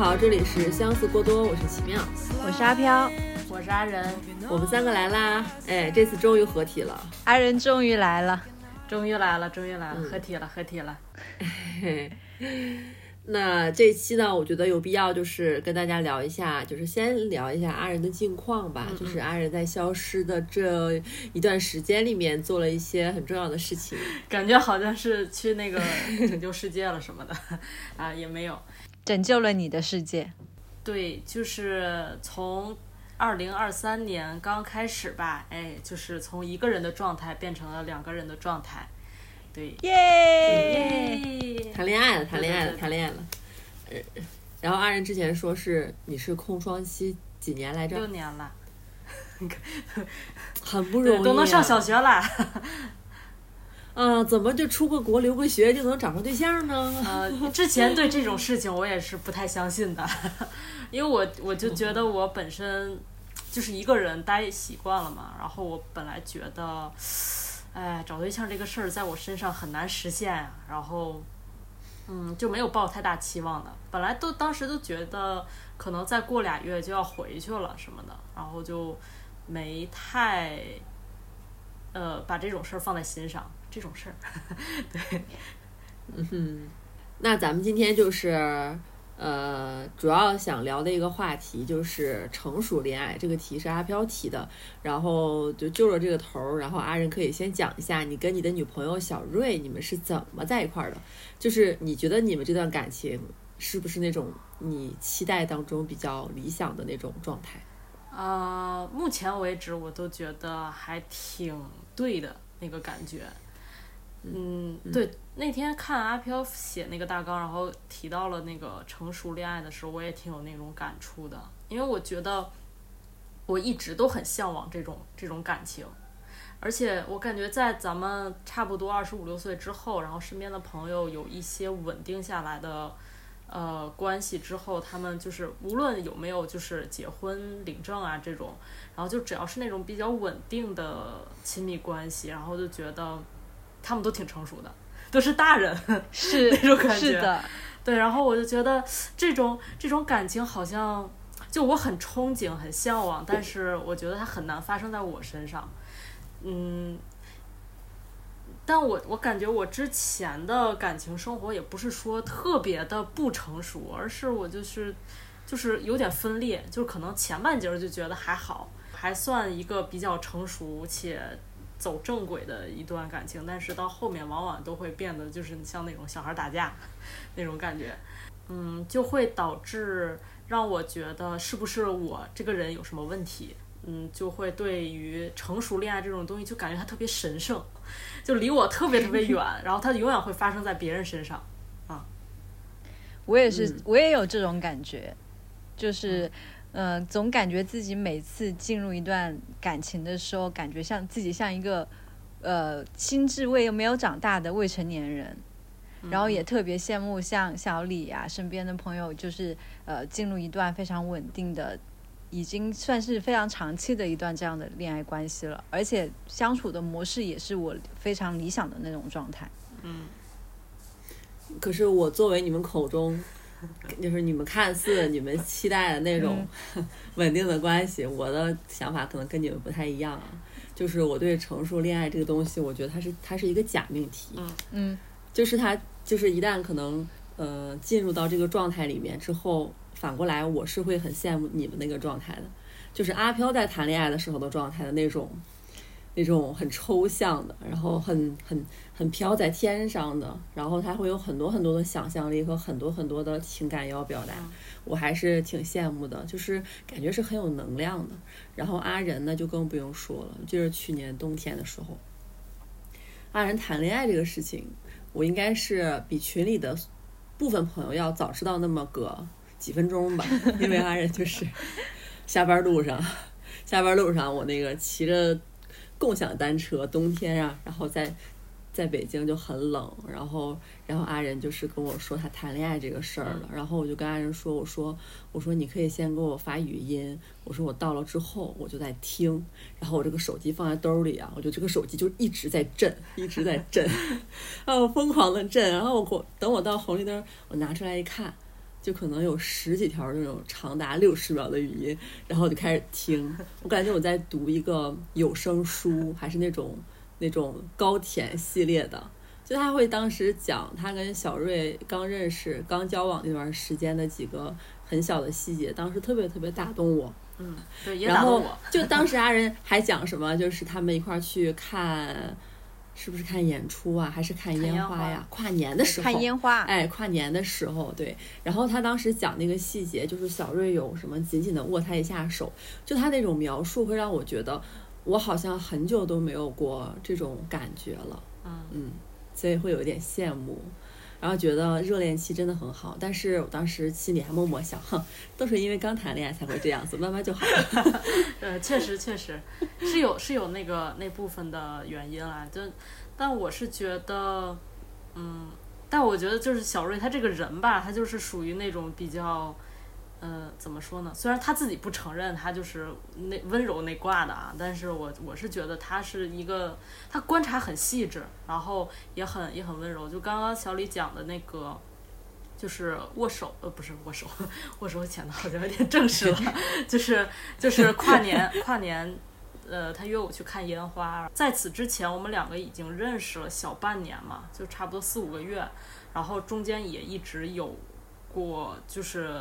好，这里是相似过多，我是奇妙，我是阿飘，我是阿仁，我们三个来啦！哎，这次终于合体了，阿仁终于来了，终于来了，终于来了，合体了，合体了。那这期呢，我觉得有必要就是跟大家聊一下，就是先聊一下阿仁的近况吧。就是阿仁在消失的这一段时间里面做了一些很重要的事情，感觉好像是去那个拯救世界了什么的 啊，也没有拯救了你的世界。对，就是从二零二三年刚开始吧，哎，就是从一个人的状态变成了两个人的状态。对，耶！谈恋爱了，谈恋爱了，谈恋爱了。呃，然后阿仁之前说是你是空窗期几年来着？六年了，很不容易，都能上小学了。嗯，怎么就出个国留个学就能找上对象呢？呃，之前对这种事情我也是不太相信的，因为我我就觉得我本身就是一个人待习惯了嘛，然后我本来觉得。哎，找对象这个事儿在我身上很难实现呀，然后，嗯，就没有抱太大期望的。本来都当时都觉得可能再过俩月就要回去了什么的，然后就没太，呃，把这种事儿放在心上。这种事儿，对，嗯哼，那咱们今天就是。呃，主要想聊的一个话题就是成熟恋爱，这个题是阿飘提的，然后就就着这个头儿，然后阿仁可以先讲一下你跟你的女朋友小瑞你们是怎么在一块儿的，就是你觉得你们这段感情是不是那种你期待当中比较理想的那种状态？啊，目前为止我都觉得还挺对的那个感觉。嗯，对，那天看阿飘写那个大纲，然后提到了那个成熟恋爱的时候，我也挺有那种感触的。因为我觉得我一直都很向往这种这种感情，而且我感觉在咱们差不多二十五六岁之后，然后身边的朋友有一些稳定下来的呃关系之后，他们就是无论有没有就是结婚领证啊这种，然后就只要是那种比较稳定的亲密关系，然后就觉得。他们都挺成熟的，都是大人，是 那种感觉。是的，对。然后我就觉得这种这种感情好像，就我很憧憬、很向往，但是我觉得它很难发生在我身上。嗯，但我我感觉我之前的感情生活也不是说特别的不成熟，而是我就是就是有点分裂，就是可能前半截就觉得还好，还算一个比较成熟且。走正轨的一段感情，但是到后面往往都会变得就是像那种小孩打架 那种感觉，嗯，就会导致让我觉得是不是我这个人有什么问题，嗯，就会对于成熟恋爱这种东西就感觉它特别神圣，就离我特别特别远，然后它永远会发生在别人身上，啊，我也是，我也有这种感觉，就是。嗯，总感觉自己每次进入一段感情的时候，感觉像自己像一个呃心智未没有长大的未成年人，然后也特别羡慕像小李啊身边的朋友，就是呃进入一段非常稳定的，已经算是非常长期的一段这样的恋爱关系了，而且相处的模式也是我非常理想的那种状态。嗯，可是我作为你们口中。就是你们看似你们期待的那种 稳定的关系，我的想法可能跟你们不太一样啊。就是我对成熟恋爱这个东西，我觉得它是它是一个假命题。嗯嗯，就是它就是一旦可能呃进入到这个状态里面之后，反过来我是会很羡慕你们那个状态的，就是阿飘在谈恋爱的时候的状态的那种。那种很抽象的，然后很很很飘在天上的，然后他会有很多很多的想象力和很多很多的情感要表达，我还是挺羡慕的，就是感觉是很有能量的。然后阿仁呢就更不用说了，就是去年冬天的时候，阿仁谈恋爱这个事情，我应该是比群里的部分朋友要早知道那么个几分钟吧，因为阿仁就是 下班路上，下班路上我那个骑着。共享单车，冬天啊，然后在在北京就很冷，然后然后阿仁就是跟我说他谈恋爱这个事儿了，然后我就跟阿仁说，我说我说你可以先给我发语音，我说我到了之后我就在听，然后我这个手机放在兜里啊，我就这个手机就一直在震，一直在震，啊疯狂的震，然后我等我到红绿灯，我拿出来一看，就可能有十几条那种长达六十秒的语音，然后我就开始听，我感觉我在读一个有声书，还是那种那种高甜系列的。就他会当时讲他跟小瑞刚认识、刚交往那段时间的几个很小的细节，当时特别特别打动我。嗯，对，也然后打动我。就当时阿仁还讲什么，就是他们一块儿去看，是不是看演出啊，还是看烟烟花呀？跨年的时候，看烟花，哎，跨年的时候，对。然后他当时讲那个细节，就是小瑞有什么紧紧的握他一下手，就他那种描述会让我觉得，我好像很久都没有过这种感觉了。嗯嗯，所以会有一点羡慕，然后觉得热恋期真的很好。但是我当时心里还默默想，哼，都是因为刚谈恋爱才会这样子，慢慢就好了。呃，确实确实是有是有那个那部分的原因啦，就但我是觉得，嗯，但我觉得就是小瑞他这个人吧，他就是属于那种比较，呃，怎么说呢？虽然他自己不承认他就是那温柔那挂的啊，但是我我是觉得他是一个他观察很细致，然后也很也很温柔。就刚刚小李讲的那个。就是握手，呃，不是握手，握手显得好像有点正式了。就是就是跨年跨年，呃，他约我去看烟花。在此之前，我们两个已经认识了小半年嘛，就差不多四五个月。然后中间也一直有过，就是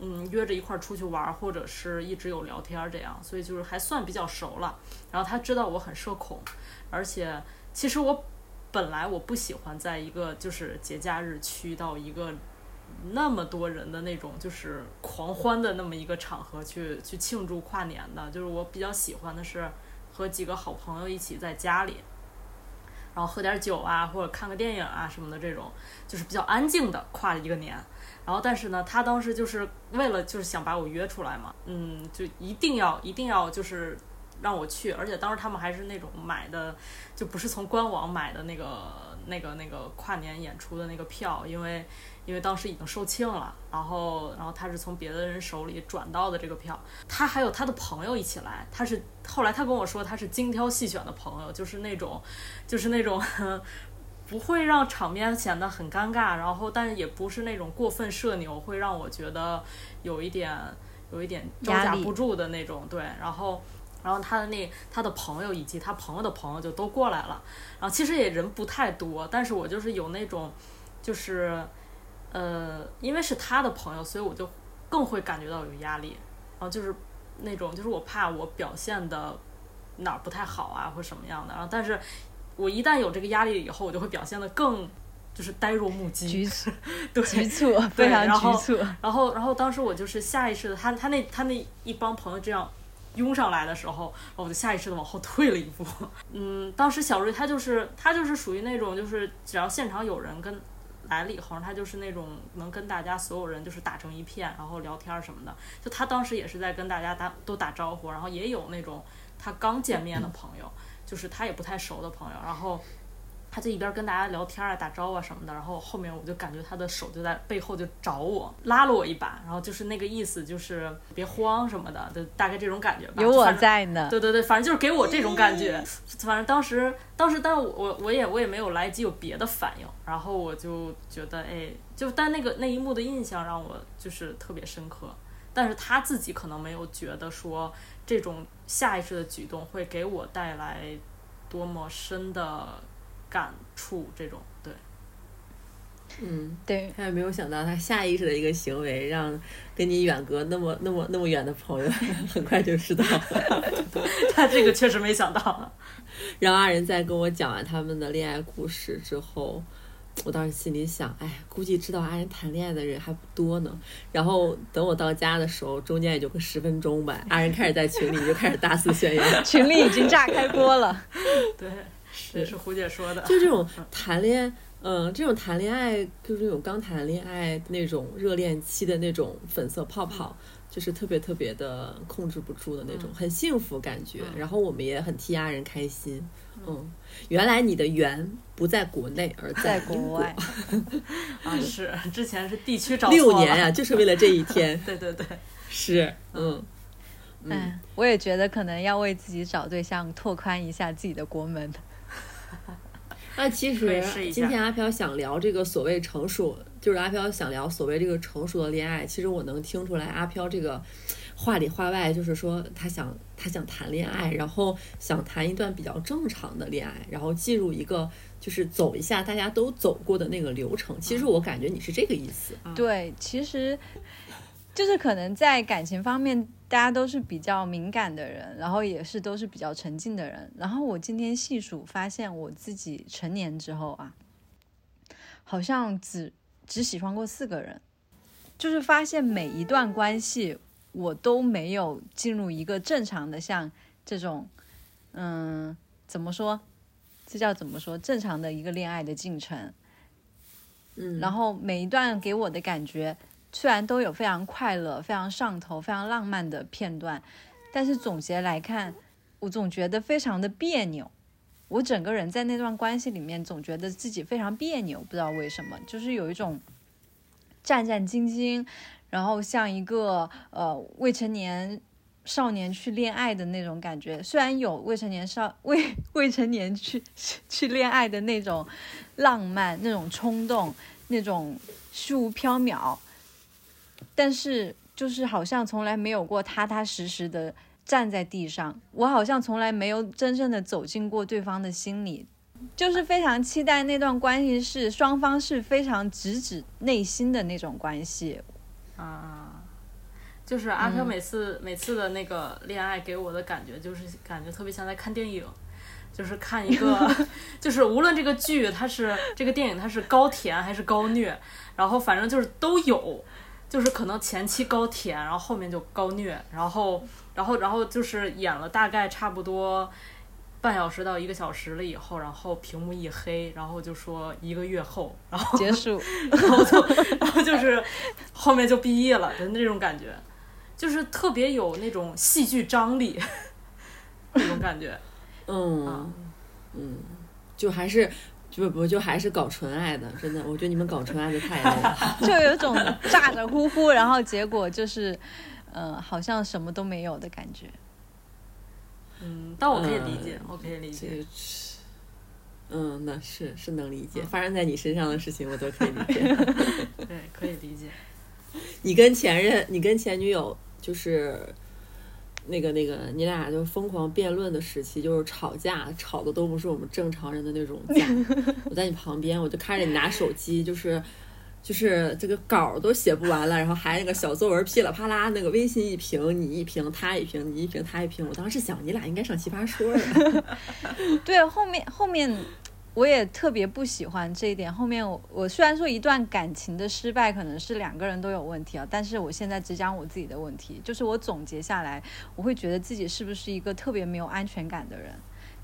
嗯约着一块儿出去玩，或者是一直有聊天这样，所以就是还算比较熟了。然后他知道我很社恐，而且其实我本来我不喜欢在一个就是节假日去到一个那么多人的那种就是狂欢的那么一个场合去去庆祝跨年的，就是我比较喜欢的是和几个好朋友一起在家里，然后喝点酒啊，或者看个电影啊什么的这种，就是比较安静的跨一个年。然后但是呢，他当时就是为了就是想把我约出来嘛，嗯，就一定要一定要就是让我去，而且当时他们还是那种买的，就不是从官网买的那个那个那个跨年演出的那个票，因为因为当时已经售罄了，然后然后他是从别的人手里转到的这个票，他还有他的朋友一起来，他是后来他跟我说他是精挑细选的朋友，就是那种就是那种。不会让场面显得很尴尬，然后但是也不是那种过分社牛，会让我觉得有一点有一点招架不住的那种。对，然后然后他的那他的朋友以及他朋友的朋友就都过来了，然后其实也人不太多，但是我就是有那种就是呃，因为是他的朋友，所以我就更会感觉到有压力，然后就是那种就是我怕我表现的哪儿不太好啊，或什么样的，然后但是。我一旦有这个压力以后，我就会表现得更就是呆若木鸡，局促，对，局促，非常局促。然后，然后当时我就是下意识的，他他那他那一帮朋友这样拥上来的时候，我就下意识的往后退了一步。嗯，当时小瑞他就是他就是属于那种就是只要现场有人跟来了以后，他就是那种能跟大家所有人就是打成一片，然后聊天什么的。就他当时也是在跟大家打都打招呼，然后也有那种他刚见面的朋友。就是他也不太熟的朋友，然后他就一边跟大家聊天啊、打招呼啊什么的，然后后面我就感觉他的手就在背后就找我，拉了我一把，然后就是那个意思，就是别慌什么的，就大概这种感觉吧。有我在呢。对对对，反正就是给我这种感觉。反正当时，当时，但我我我也我也没有来及有别的反应，然后我就觉得，哎，就但那个那一幕的印象让我就是特别深刻，但是他自己可能没有觉得说。这种下意识的举动会给我带来多么深的感触？这种对，嗯，对，他也没有想到他下意识的一个行为，让跟你远隔那么那么那么远的朋友 很快就知道了。他这个确实没想到。然后二人在跟我讲完他们的恋爱故事之后。我当时心里想，哎，估计知道阿仁谈恋爱的人还不多呢。然后等我到家的时候，中间也就个十分钟吧。阿仁开始在群里就开始大肆宣扬，群里已经炸开锅了。对，也是胡姐说的。就这种谈恋，嗯，这种谈恋爱，就是那种刚谈恋爱那种热恋期的那种粉色泡泡，就是特别特别的控制不住的那种，很幸福感觉。然后我们也很替阿仁开心。嗯，原来你的缘不在国内，而在国外。啊，是之前是地区找六年呀，就是为了这一天。对对对，是，嗯，嗯，我也觉得可能要为自己找对象拓宽一下自己的国门。那其实今天阿飘想聊这个所谓成熟，就是阿飘想聊所谓这个成熟的恋爱。其实我能听出来，阿飘这个话里话外就是说他想他想谈恋爱，然后想谈一段比较正常的恋爱，然后进入一个就是走一下大家都走过的那个流程。其实我感觉你是这个意思。对，其实就是可能在感情方面，大家都是比较敏感的人，然后也是都是比较沉静的人。然后我今天细数发现，我自己成年之后啊，好像只只喜欢过四个人，就是发现每一段关系我都没有进入一个正常的像这种，嗯，怎么说？这叫怎么说？正常的一个恋爱的进程。嗯，然后每一段给我的感觉，虽然都有非常快乐、非常上头、非常浪漫的片段，但是总结来看，我总觉得非常的别扭。我整个人在那段关系里面，总觉得自己非常别扭，不知道为什么，就是有一种战战兢兢，然后像一个呃未成年少年去恋爱的那种感觉。虽然有未成年少未未成年去去恋爱的那种浪漫、那种冲动、那种虚无缥缈，但是就是好像从来没有过踏踏实实的站在地上。我好像从来没有真正的走进过对方的心里，就是非常期待那段关系是双方是非常直指内心的那种关系。啊，就是阿飘每次、每次的那个恋爱给我的感觉，就是感觉特别像在看电影，就是看一个，就是无论这个剧它是这个电影它是高甜还是高虐，然后反正就是都有，就是可能前期高甜，然后后面就高虐，然后然后然后就是演了大概差不多。半小时到一个小时了以后，然后屏幕一黑，然后就说一个月后，然后结束，然后就然后就是后面就毕业了的那种感觉，就是特别有那种戏剧张力那种感觉。嗯嗯，就还是就不就还是搞纯爱的，真的，我觉得你们搞纯爱的太累了。就有种咋咋呼呼，然后结果就是，呃，好像什么都没有的感觉。嗯，但我可以理解，我可以理解。嗯，那是是能理解，发生在你身上的事情我都可以理解。对，可以理解。你跟前任，你跟前女友就是那个那个，你俩就疯狂辩论的时期，就是吵架，吵的都不是我们正常人的那种架。我在你旁边，我就看着你拿手机，就是就是这个稿都写不完了，然后还那个小作文噼里啪啦，那个微信一屏你一屏他一屏你一屏他一屏，我当时想你俩应该上奇葩说了。对，后面后面我也特别不喜欢这一点。后面我我虽然说一段感情的失败可能是两个人都有问题啊，但是我现在只讲我自己的问题，就是我总结下来，我会觉得自己是不是一个特别没有安全感的人。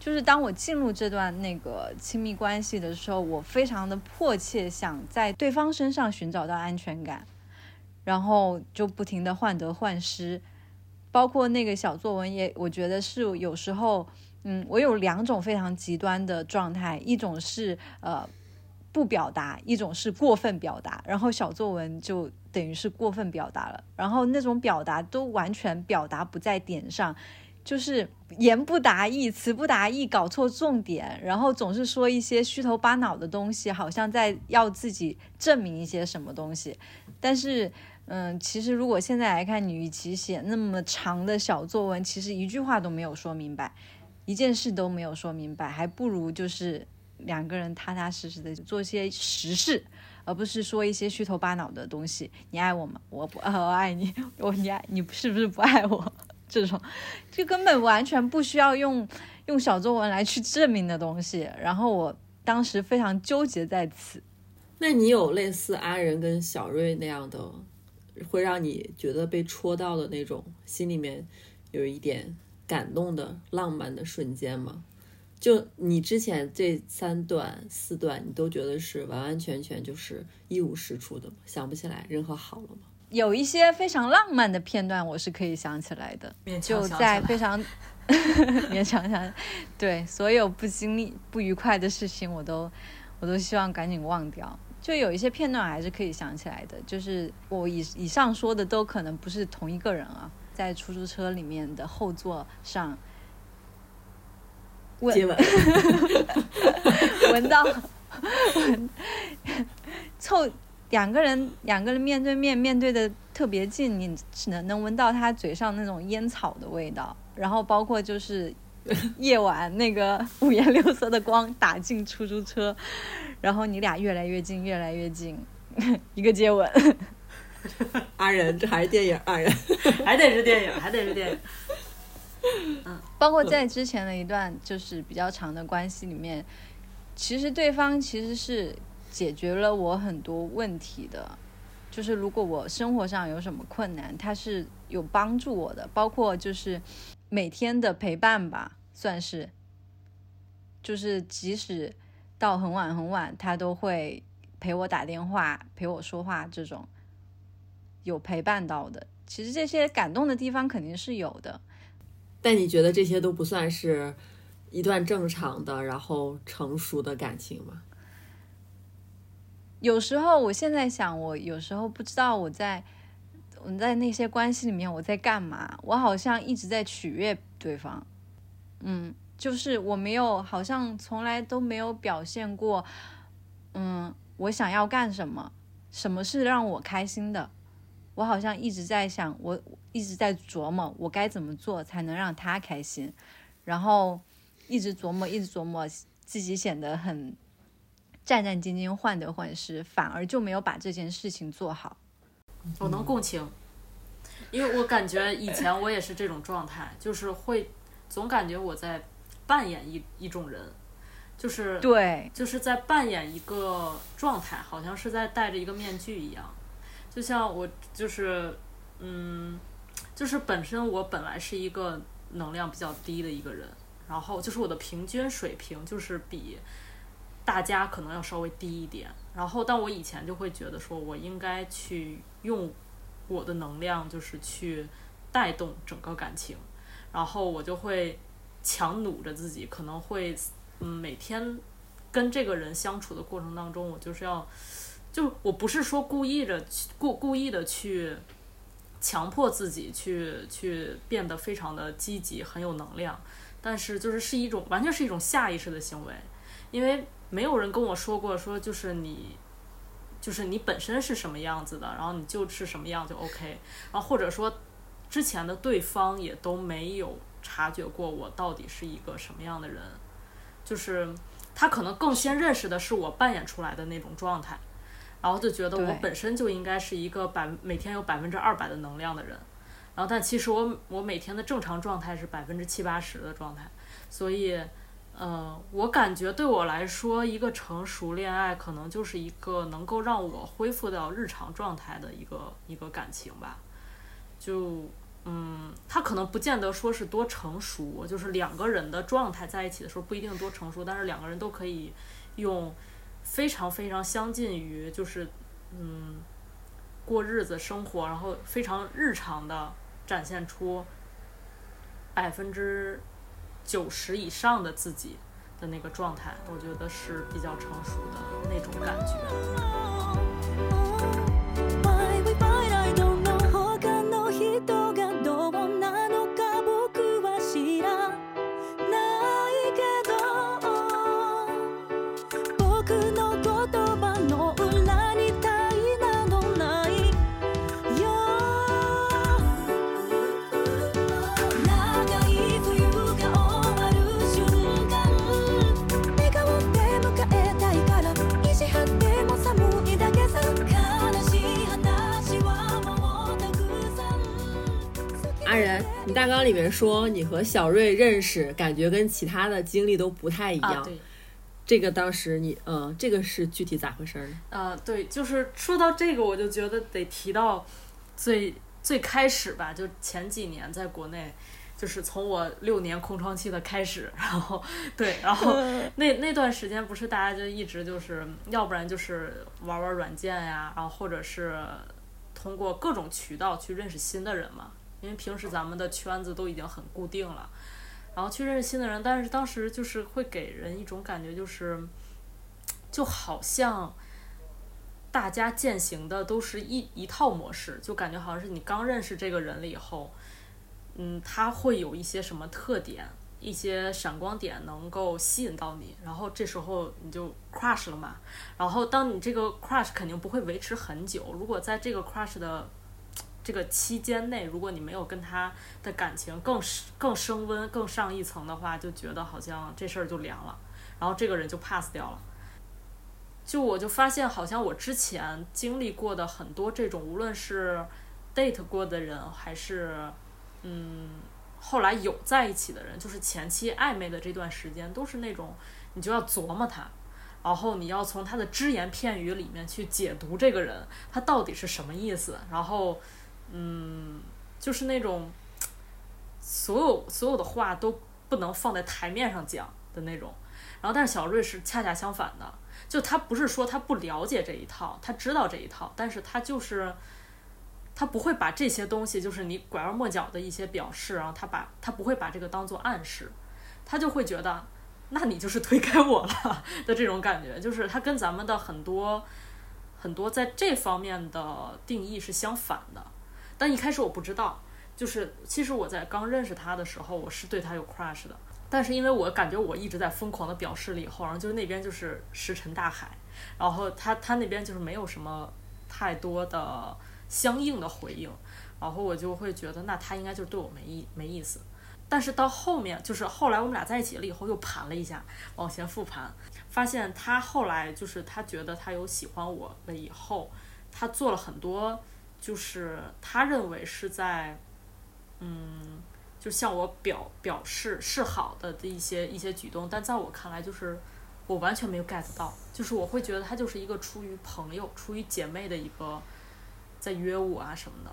就是当我进入这段那个亲密关系的时候，我非常的迫切想在对方身上寻找到安全感，然后就不停的患得患失，包括那个小作文也，我觉得是有时候，嗯，我有两种非常极端的状态，一种是呃不表达，一种是过分表达，然后小作文就等于是过分表达了，然后那种表达都完全表达不在点上。就是言不达意，词不达意，搞错重点，然后总是说一些虚头巴脑的东西，好像在要自己证明一些什么东西。但是，嗯，其实如果现在来看，你与其写那么长的小作文，其实一句话都没有说明白，一件事都没有说明白，还不如就是两个人踏踏实实的做些实事，而不是说一些虚头巴脑的东西。你爱我吗？我不，呃 我爱你。我你爱你是不是不爱我？这种就根本完全不需要用用小作文来去证明的东西。然后我当时非常纠结在此。那你有类似阿仁跟小瑞那样的，会让你觉得被戳到的那种，心里面有一点感动的浪漫的瞬间吗？就你之前这三段四段，你都觉得是完完全全就是一无是处的？想不起来任何好了吗？有一些非常浪漫的片段，我是可以想起来的，勉就在非常 勉强想，对所有不经历不愉快的事情，我都我都希望赶紧忘掉。就有一些片段还是可以想起来的，就是我以以上说的都可能不是同一个人啊，在出租车里面的后座上，问接吻，闻到 闻凑两个人两个人面对面面对的特别近，你只能能闻到他嘴上那种烟草的味道，然后包括就是夜晚那个五颜六色的光打进出租车，然后你俩越来越近越来越近，一个接吻。阿仁，这还是电影，阿仁 还得是电影，还得是电影。嗯包括在之前的一段就是比较长的关系里面，其实对方其实是解决了我很多问题的，就是如果我生活上有什么困难，他是有帮助我的，包括就是每天的陪伴吧，算是，就是即使到很晚很晚，他都会陪我打电话、陪我说话，这种有陪伴到的。其实这些感动的地方肯定是有的。但你觉得这些都不算是一段正常的，然后成熟的感情吗？有时候，我现在想，我有时候不知道我在我在那些关系里面我在干嘛。我好像一直在取悦对方，嗯，就是我没有，好像从来都没有表现过，嗯，我想要干什么，什么是让我开心的。我好像一直在想，我一直在琢磨，我该怎么做才能让他开心，然后一直琢磨，一直琢磨，自己显得很战战兢兢、患得患失，反而就没有把这件事情做好。我能共情，因为我感觉以前我也是这种状态，就是会总感觉我在扮演一一种人，就是对，就是在扮演一个状态，好像是在戴着一个面具一样。就像我就是，嗯，就是本身我本来是一个能量比较低的一个人，然后就是我的平均水平就是比大家可能要稍微低一点，然后但我以前就会觉得说我应该去用我的能量就是去带动整个感情，然后我就会强弩着自己，可能会嗯每天跟这个人相处的过程当中，我就是要。就我不是说故意的故故意的去强迫自己去去变得非常的积极很有能量，但是就是是一种完全是一种下意识的行为，因为没有人跟我说过说就是你就是你本身是什么样子的，然后你就是什么样就 OK，然后或者说之前的对方也都没有察觉过我到底是一个什么样的人，就是他可能更先认识的是我扮演出来的那种状态。然后就觉得我本身就应该是一个百每天有百分之二百的能量的人，然后但其实我我每天的正常状态是百分之七八十的状态，所以，呃，我感觉对我来说，一个成熟恋爱可能就是一个能够让我恢复到日常状态的一个一个感情吧，就嗯，他可能不见得说是多成熟，就是两个人的状态在一起的时候不一定多成熟，但是两个人都可以用。非常非常相近于就是，嗯，过日子生活，然后非常日常的展现出百分之九十以上的自己的那个状态，我觉得是比较成熟的那种感觉。大纲里面说你和小瑞认识，感觉跟其他的经历都不太一样。对，这个当时你，嗯，这个是具体咋回事儿？呃，对，就是说到这个，我就觉得得提到最最开始吧，就前几年在国内，就是从我六年空窗期的开始，然后对，然后 那那段时间不是大家就一直就是要不然就是玩玩软件呀，然后或者是通过各种渠道去认识新的人嘛。因为平时咱们的圈子都已经很固定了，然后去认识新的人，但是当时就是会给人一种感觉，就是就好像大家践行的都是一一套模式，就感觉好像是你刚认识这个人了以后，嗯，他会有一些什么特点，一些闪光点能够吸引到你，然后这时候你就 crush 了嘛。然后当你这个 crush 肯定不会维持很久，如果在这个 crush 的这个期间内，如果你没有跟他的感情更更升温、更上一层的话，就觉得好像这事儿就凉了，然后这个人就 pass 掉了。就我就发现，好像我之前经历过的很多这种，无论是 date 过的人，还是嗯后来有在一起的人，就是前期暧昧的这段时间，都是那种你就要琢磨他，然后你要从他的只言片语里面去解读这个人，他到底是什么意思，然后嗯，就是那种所有所有的话都不能放在台面上讲的那种。然后，但是小瑞是恰恰相反的。就他不是说他不了解这一套，他知道这一套，但是他就是他不会把这些东西，就是你拐弯抹角的一些表示，然后他把他不会把这个当做暗示，他就会觉得那你就是推开我了 的这种感觉，就是他跟咱们的很多很多在这方面的定义是相反的。但一开始我不知道，就是其实我在刚认识他的时候，我是对他有 crush 的。但是因为我感觉我一直在疯狂的表示了以后，然后就是那边就是石沉大海，然后他他那边就是没有什么太多的相应的回应，然后我就会觉得那他应该就是对我没意没意思。但是到后面就是后来我们俩在一起了以后又盘了一下，往前复盘，发现他后来就是他觉得他有喜欢我了以后，他做了很多就是他认为是在嗯。就向我表表示示好的的一些一些举动，但在我看来，就是我完全没有 get 到，就是我会觉得他就是一个出于朋友、出于姐妹的一个在约我啊什么的，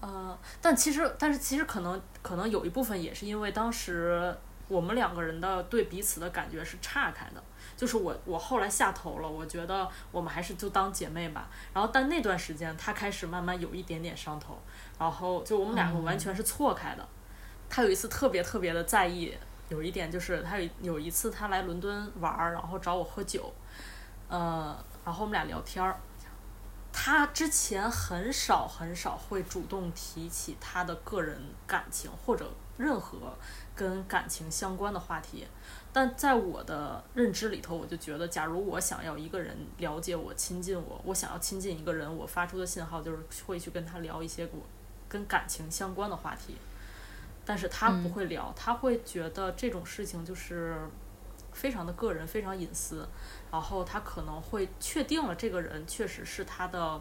呃，但其实，但是其实可能可能有一部分也是因为当时我们两个人的对彼此的感觉是岔开的，就是我我后来下头了，我觉得我们还是就当姐妹吧，然后但那段时间他开始慢慢有一点点上头，然后就我们两个完全是错开的。他有一次特别特别的在意，有一点就是他有有一次他来伦敦玩儿，然后找我喝酒，呃，然后我们俩聊天儿。他之前很少很少会主动提起他的个人感情或者任何跟感情相关的话题，但在我的认知里头，我就觉得，假如我想要一个人了解我、亲近我，我想要亲近一个人，我发出的信号就是会去跟他聊一些我跟感情相关的话题。但是他不会聊，他会觉得这种事情就是非常的个人，非常隐私。然后他可能会确定了这个人确实是他的，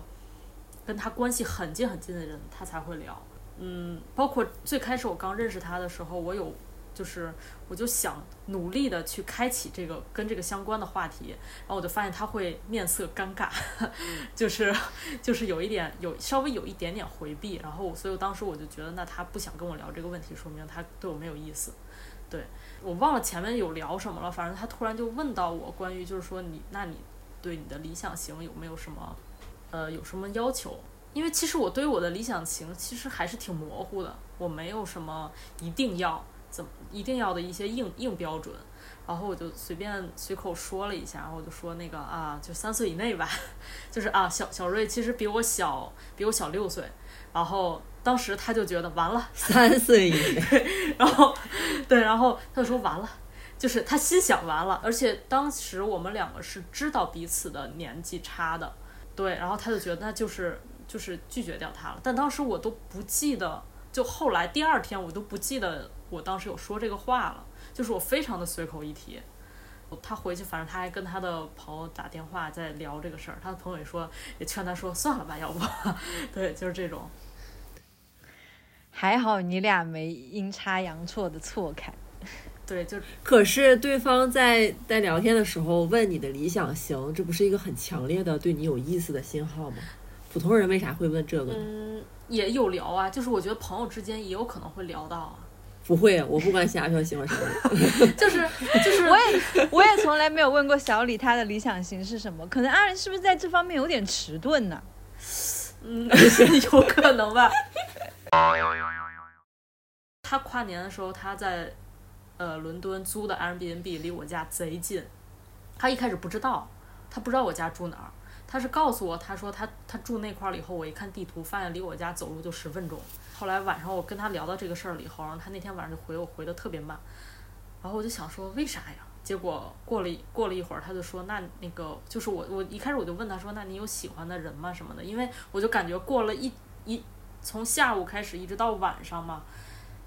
跟他关系很近很近的人，他才会聊。嗯，包括最开始我刚认识他的时候，我有。就是，我就想努力的去开启这个跟这个相关的话题，然后我就发现他会面色尴尬，就是，就是有一点有稍微有一点点回避，然后所以我当时我就觉得，那他不想跟我聊这个问题，说明他对我没有意思。对我忘了前面有聊什么了，反正他突然就问到我关于就是说你，那你对你的理想型有没有什么，呃，有什么要求？因为其实我对我的理想型其实还是挺模糊的，我没有什么一定要。一定要的一些硬硬标准，然后我就随便随口说了一下，然后我就说那个啊，就三岁以内吧，就是啊，小小瑞其实比我小，比我小六岁，然后当时他就觉得完了，三岁以内，然后对，然后他就说完了，就是他心想完了，而且当时我们两个是知道彼此的年纪差的，对，然后他就觉得那就是就是拒绝掉他了，但当时我都不记得，就后来第二天我都不记得。我当时有说这个话了，就是我非常的随口一提。他回去，反正他还跟他的朋友打电话在聊这个事儿。他的朋友也说，也劝他说算了吧，要不，对，就是这种。还好你俩没阴差阳错的错开。对，就 可是对方在在聊天的时候问你的理想型，这不是一个很强烈的对你有意思的信号吗？普通人为啥会问这个呢？嗯，也有聊啊，就是我觉得朋友之间也有可能会聊到啊。不会，我不管阿飘喜欢什么，就是就是，我也我也从来没有问过小李他的理想型是什么，可能阿仁是不是在这方面有点迟钝呢？嗯，有可能吧。他跨年的时候，他在呃伦敦租的 Airbnb 离我家贼近，他一开始不知道，他不知道我家住哪儿，他是告诉我，他说他他住那块儿了以后，我一看地图，发现离我家走路就十分钟。后来晚上我跟他聊到这个事儿了以后，然后他那天晚上就回我回的特别慢，然后我就想说为啥呀？结果过了过了一会儿，他就说那那个就是我我一开始我就问他说那你有喜欢的人吗什么的？因为我就感觉过了一一从下午开始一直到晚上嘛，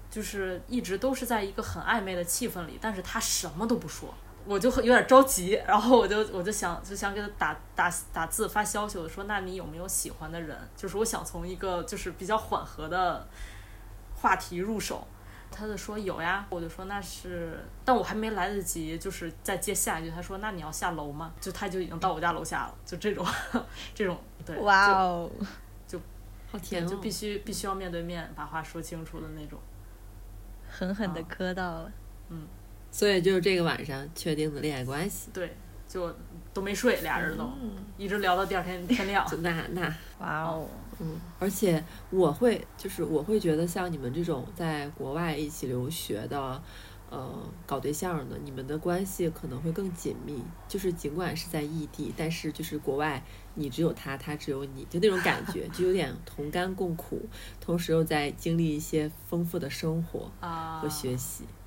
就是一直都是在一个很暧昧的气氛里，但是他什么都不说。我就有点着急，然后我就我就想就想给他打打打字发消息，我说那你有没有喜欢的人？就是我想从一个就是比较缓和的话题入手。他就说有呀，我就说那是，但我还没来得及就是再接下一句，他说那你要下楼吗？就他就已经到我家楼下了，就这种这种对，哇哦，就好甜哦，就必须必须要面对面把话说清楚的那种，狠狠的磕到了，嗯。所以就是这个晚上确定的恋爱关系，对，就都没睡，俩人都一直聊到第二天天亮。就那那 哇哦，嗯，而且我会就是我会觉得像你们这种在国外一起留学的，呃，搞对象的，你们的关系可能会更紧密。就是尽管是在异地，但是就是国外你只有他，他只有你，就那种感觉，就有点同甘共苦，同时又在经历一些丰富的生活和学习。那。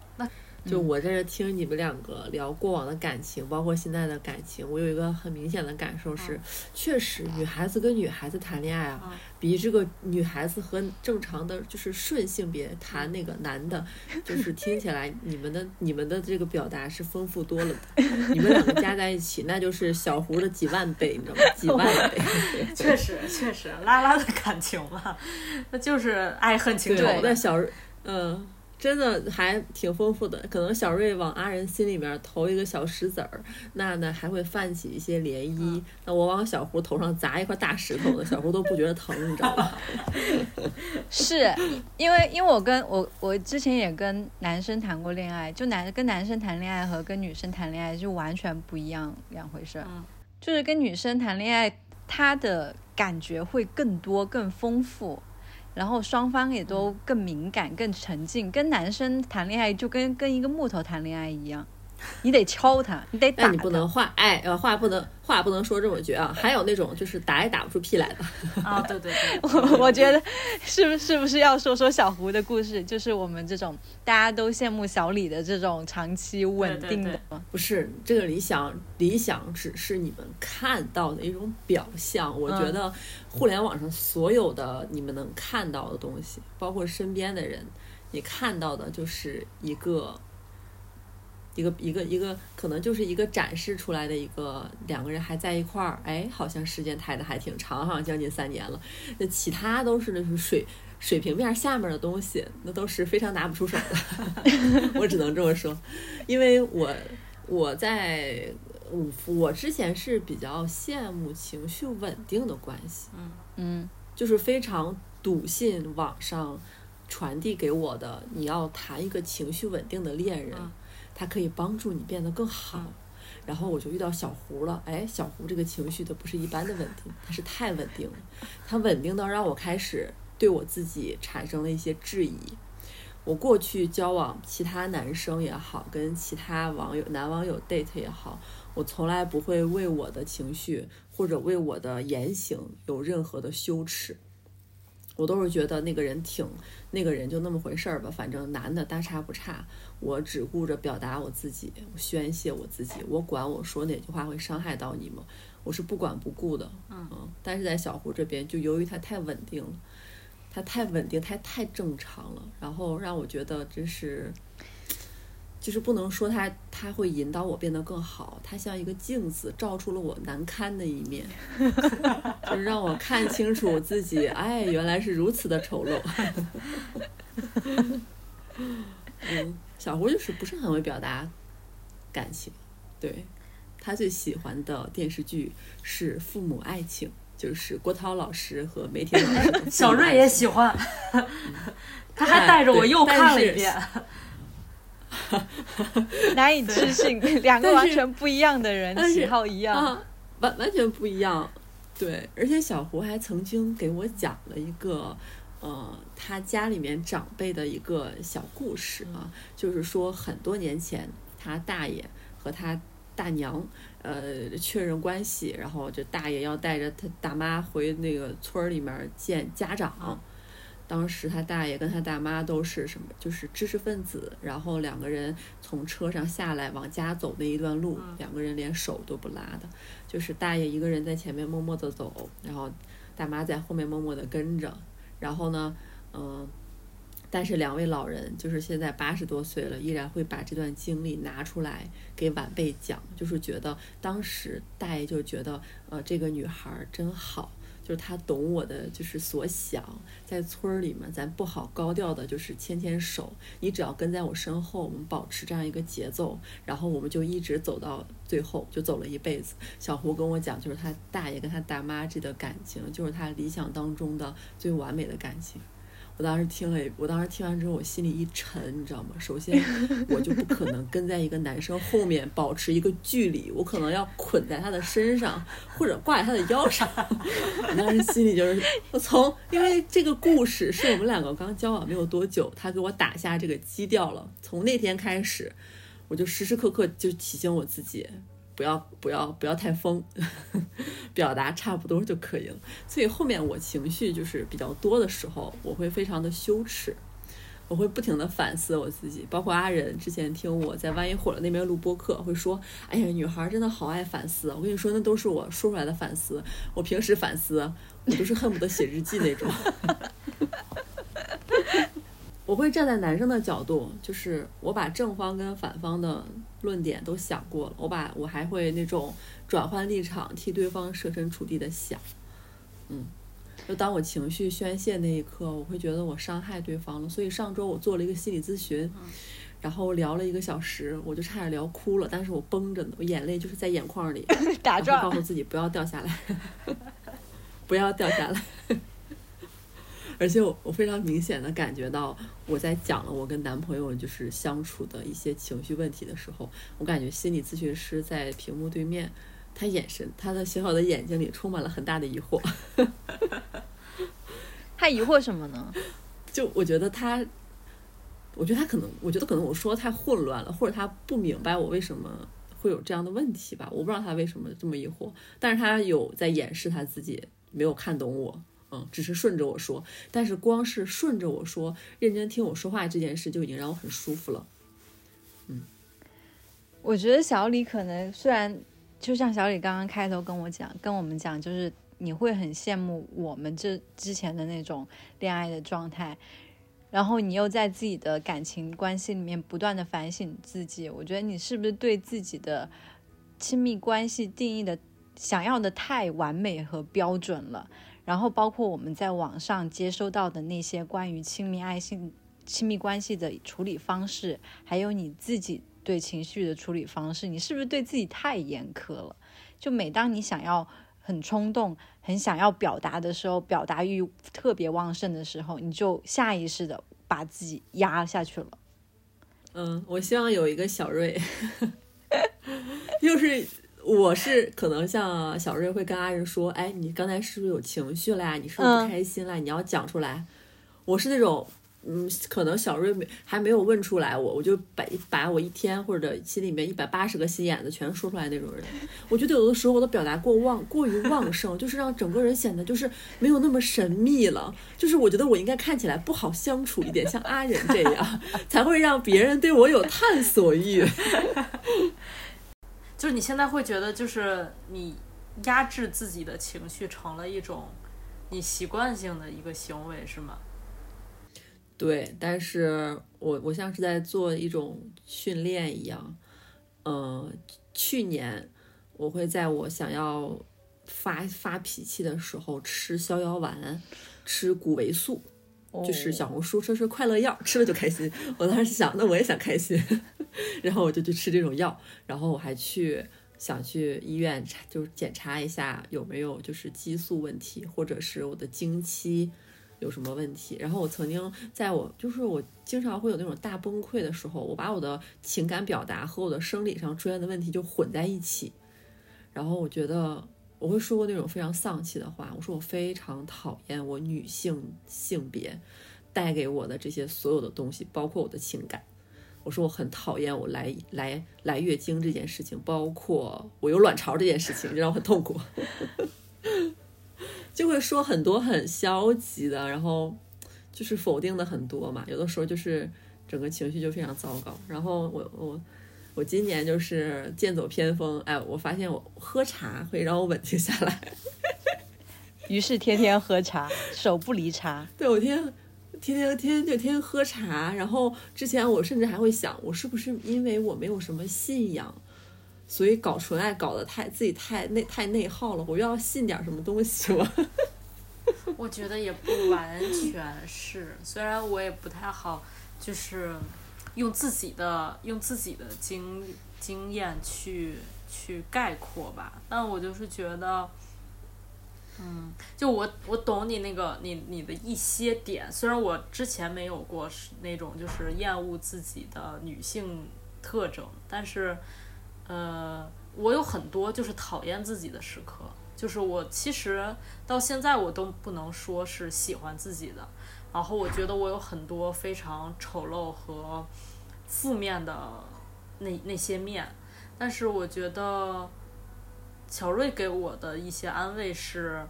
就我在这听你们两个聊过往的感情，包括现在的感情，我有一个很明显的感受是，确实女孩子跟女孩子谈恋爱啊，比这个女孩子和正常的就是顺性别谈那个男的，就是 听起来你们的你们的这个表达是丰富多了的，你们两个加在一起那就是小胡的几万倍，你知道吗？几万倍。确实确实，拉拉的感情嘛，那就是爱恨情仇的小，嗯。真的还挺丰富的，可能小瑞往阿仁心里面投一个小石子儿，那呢还会泛起一些涟漪。那我往小胡头上砸一块大石头呢，小胡都不觉得疼，你知道吗？是因为因为我跟我我之前也跟男生谈过恋爱，就男跟男生谈恋爱和跟女生谈恋爱就完全不一样两回事儿。就是跟女生谈恋爱，她的感觉会更多更丰富。然后双方也都更敏感、更沉静。跟男生谈恋爱就跟跟一个木头谈恋爱一样，你得敲他，你得打你不能话哎，呃，话不能。话不能说这么绝啊，还有那种就是打也打不出屁来的啊，对对对，我我觉得是不是不是要说说小胡的故事，就是我们这种大家都羡慕小李的这种长期稳定的，不是这个理想，理想只是你们看到的一种表象。我觉得互联网上所有的你们能看到的东西，包括身边的人，你看到的就是一个。一个一个一个，可能就是一个展示出来的一个两个人还在一块儿，哎，好像时间抬的还挺长，好像将近三年了。那其他都是那是水水平面下面的东西，那都是非常拿不出手的。我只能这么说，因为我我在我我之前是比较羡慕情绪稳定的关系，嗯嗯，就是非常笃信网上传递给我的，你要谈一个情绪稳定的恋人。它可以帮助你变得更好，然后我就遇到小胡了。哎，小胡这个情绪的不是一般的稳定，他是太稳定了，他稳定到让我开始对我自己产生了一些质疑。我过去交往其他男生也好，跟其他网友男网友 date 也好，我从来不会为我的情绪或者为我的言行有任何的羞耻。我都是觉得那个人挺，那个人就那么回事儿吧，反正男的大差不差。我只顾着表达我自己，宣泄我自己，我管我说哪句话会伤害到你吗？我是不管不顾的。嗯，但是在小胡这边，就由于他太稳定了，他太稳定，他太正常了，然后让我觉得真是。就是不能说他他会引导我变得更好，他像一个镜子，照出了我难堪的一面，就是让我看清楚我自己，哎，原来是如此的丑陋。嗯，小胡就是不是很会表达感情，对他最喜欢的电视剧是父母爱情，就是郭涛老师和梅婷老师。小瑞也喜欢，他还带着我又看了一遍。难以置信，两个完全不一样的人，喜好一样，完完全不一样。对，而且小胡还曾经给我讲了一个，呃，他家里面长辈的一个小故事啊，就是说很多年前，他大爷和他大娘，呃确认关系，然后这大爷要带着他大妈回那个村儿里面见家长。当时他大爷跟他大妈都是什么，就是知识分子，然后两个人从车上下来往家走那一段路，两个人连手都不拉的，就是大爷一个人在前面默默的走，然后大妈在后面默默的跟着，然后呢，嗯。但是两位老人就是现在八十多岁了，依然会把这段经历拿出来给晚辈讲，就是觉得当时大爷就觉得，呃，这个女孩真好，就是他懂我的就是所想，在村儿里嘛咱不好高调的，就是牵牵手，你只要跟在我身后，我们保持这样一个节奏，然后我们就一直走到最后，就走了一辈子。小胡跟我讲，就是他大爷跟他大妈这段感情，就是他理想当中的最完美的感情。我当时听了，我当时听完之后，我心里一沉，你知道吗？首先，我就不可能跟在一个男生后面保持一个距离，我可能要捆在他的身上，或者挂在他的腰上。我当时心里就是，我从因为这个故事是我们两个刚交往没有多久，他给我打下这个基调了。从那天开始，我就时时刻刻就提醒我自己。不要不要不要太疯，表达差不多就可以了。所以后面我情绪就是比较多的时候，我会非常的羞耻，我会不停的反思我自己。包括阿仁之前听我在万一火了那边录播客，会说：“哎呀，女孩真的好爱反思。”我跟你说，那都是我说出来的反思。我平时反思，我都是恨不得写日记那种。我会站在男生的角度，就是我把正方跟反方的。论点都想过了，我把我还会那种转换立场，替对方设身处地的想，嗯，就当我情绪宣泄那一刻，我会觉得我伤害对方了。所以上周我做了一个心理咨询，然后聊了一个小时，我就差点聊哭了，但是我绷着呢，我眼泪就是在眼眶里打转，告诉自己不要掉下来，不要掉下来。而且我我非常明显的感觉到，我在讲了我跟男朋友就是相处的一些情绪问题的时候，我感觉心理咨询师在屏幕对面，他眼神，他的小小的眼睛里充满了很大的疑惑。他疑惑什么呢？就我觉得他，我觉得他可能，我觉得可能我说太混乱了，或者他不明白我为什么会有这样的问题吧。我不知道他为什么这么疑惑，但是他有在掩饰他自己没有看懂我。嗯，只是顺着我说，但是光是顺着我说，认真听我说话这件事就已经让我很舒服了。嗯，我觉得小李可能虽然就像小李刚刚开头跟我讲，跟我们讲，就是你会很羡慕我们这之前的那种恋爱的状态，然后你又在自己的感情关系里面不断的反省自己，我觉得你是不是对自己的亲密关系定义的想要的太完美和标准了？然后包括我们在网上接收到的那些关于亲密爱性、亲密关系的处理方式，还有你自己对情绪的处理方式，你是不是对自己太严苛了？就每当你想要很冲动、很想要表达的时候，表达欲特别旺盛的时候，你就下意识的把自己压下去了。嗯，我希望有一个小瑞，又是。我是可能像小瑞会跟阿仁说，哎，你刚才是不是有情绪了呀？你是不是不开心了？你要讲出来。我是那种，嗯，可能小瑞没还没有问出来，我我就把把我一天或者心里面一百八十个心眼子全说出来那种人。我觉得有的时候我的表达过旺过于旺盛，就是让整个人显得就是没有那么神秘了。就是我觉得我应该看起来不好相处一点，像阿仁这样，才会让别人对我有探索欲。就你现在会觉得，就是你压制自己的情绪成了一种你习惯性的一个行为，是吗？对，但是我我像是在做一种训练一样。嗯，去年我会在我想要发发脾气的时候吃逍遥丸，吃谷维素。就是小红书说是快乐药，吃了就开心。我当时想，那我也想开心，然后我就去吃这种药。然后我还去想去医院查，就是检查一下有没有就是激素问题，或者是我的经期有什么问题。然后我曾经在我就是我经常会有那种大崩溃的时候，我把我的情感表达和我的生理上出现的问题就混在一起。然后我觉得。我会说过那种非常丧气的话，我说我非常讨厌我女性性别带给我的这些所有的东西，包括我的情感。我说我很讨厌我来来来月经这件事情，包括我有卵巢这件事情，让我很痛苦，就会说很多很消极的，然后就是否定的很多嘛。有的时候就是整个情绪就非常糟糕。然后我我我今年就是剑走偏锋，哎，我发现我喝茶会让我稳定下来。于是天天喝茶，手不离茶。对我天。天天天天就天天喝茶，然后之前我甚至还会想，我是不是因为我没有什么信仰，所以搞纯爱搞得太自己太内太内耗了，我又要信点什么东西吗？我觉得也不完全是，虽然我也不太好，就是用自己的用自己的经经验去去概括吧，但我就是觉得。嗯，就我我懂你那个你你的一些点，虽然我之前没有过是那种就是厌恶自己的女性特征，但是，呃，我有很多就是讨厌自己的时刻，就是我其实到现在我都不能说是喜欢自己的，然后我觉得我有很多非常丑陋和负面的那那些面，但是我觉得。小瑞给我的一些安慰是，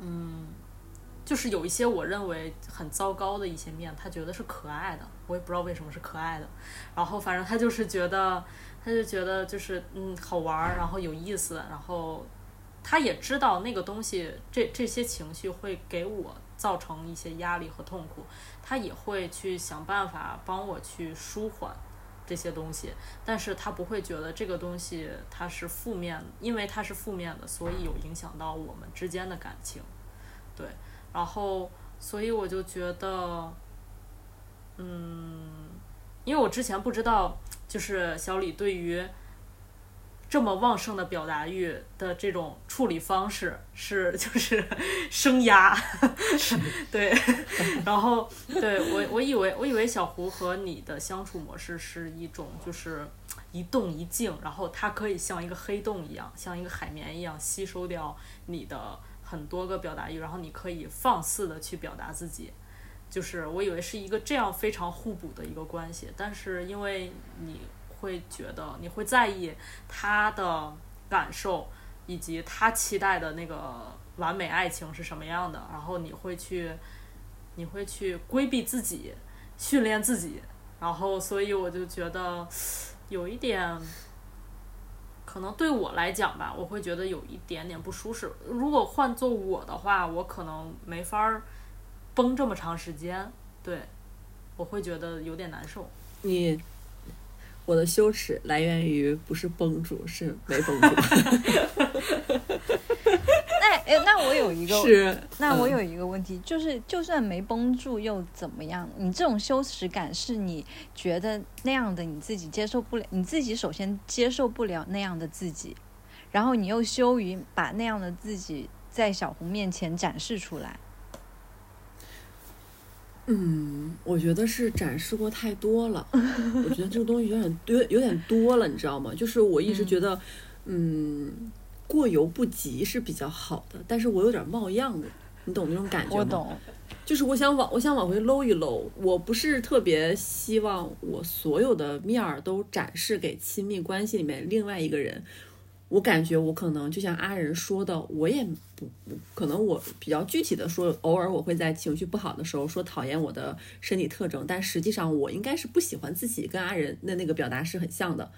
嗯，就是有一些我认为很糟糕的一些面，他觉得是可爱的，我也不知道为什么是可爱的。然后反正他就是觉得，他就觉得就是嗯好玩儿，然后有意思，然后他也知道那个东西，这这些情绪会给我造成一些压力和痛苦，他也会去想办法帮我去舒缓。这些东西，但是他不会觉得这个东西它是负面，因为它是负面的，所以有影响到我们之间的感情，对，然后所以我就觉得，嗯，因为我之前不知道，就是小李对于。这么旺盛的表达欲的这种处理方式是 就是生压，对，然后对我我以为我以为小胡和你的相处模式是一种就是一动一静，然后它可以像一个黑洞一样，像一个海绵一样吸收掉你的很多个表达欲，然后你可以放肆的去表达自己，就是我以为是一个这样非常互补的一个关系，但是因为你。会觉得你会在意他的感受，以及他期待的那个完美爱情是什么样的，然后你会去，你会去规避自己，训练自己，然后所以我就觉得有一点，可能对我来讲吧，我会觉得有一点点不舒适。如果换做我的话，我可能没法儿绷这么长时间，对，我会觉得有点难受。你。我的羞耻来源于不是绷住，是没绷住。那哎，那我有一个 是，那我有一个问题，就是就算没绷住又怎么样？你这种羞耻感是你觉得那样的你自己接受不了，你自己首先接受不了那样的自己，然后你又羞于把那样的自己在小红面前展示出来。嗯，我觉得是展示过太多了。我觉得这个东西有点有有点多了，你知道吗？就是我一直觉得，嗯，过犹不及是比较好的。但是我有点冒样的，你懂那种感觉吗？我懂。就是我想往我想往回搂一搂。我不是特别希望我所有的面儿都展示给亲密关系里面另外一个人。我感觉我可能就像阿仁说的，我也不可能。我比较具体的说，偶尔我会在情绪不好的时候说讨厌我的身体特征，但实际上我应该是不喜欢自己，跟阿仁的那个表达是很像的。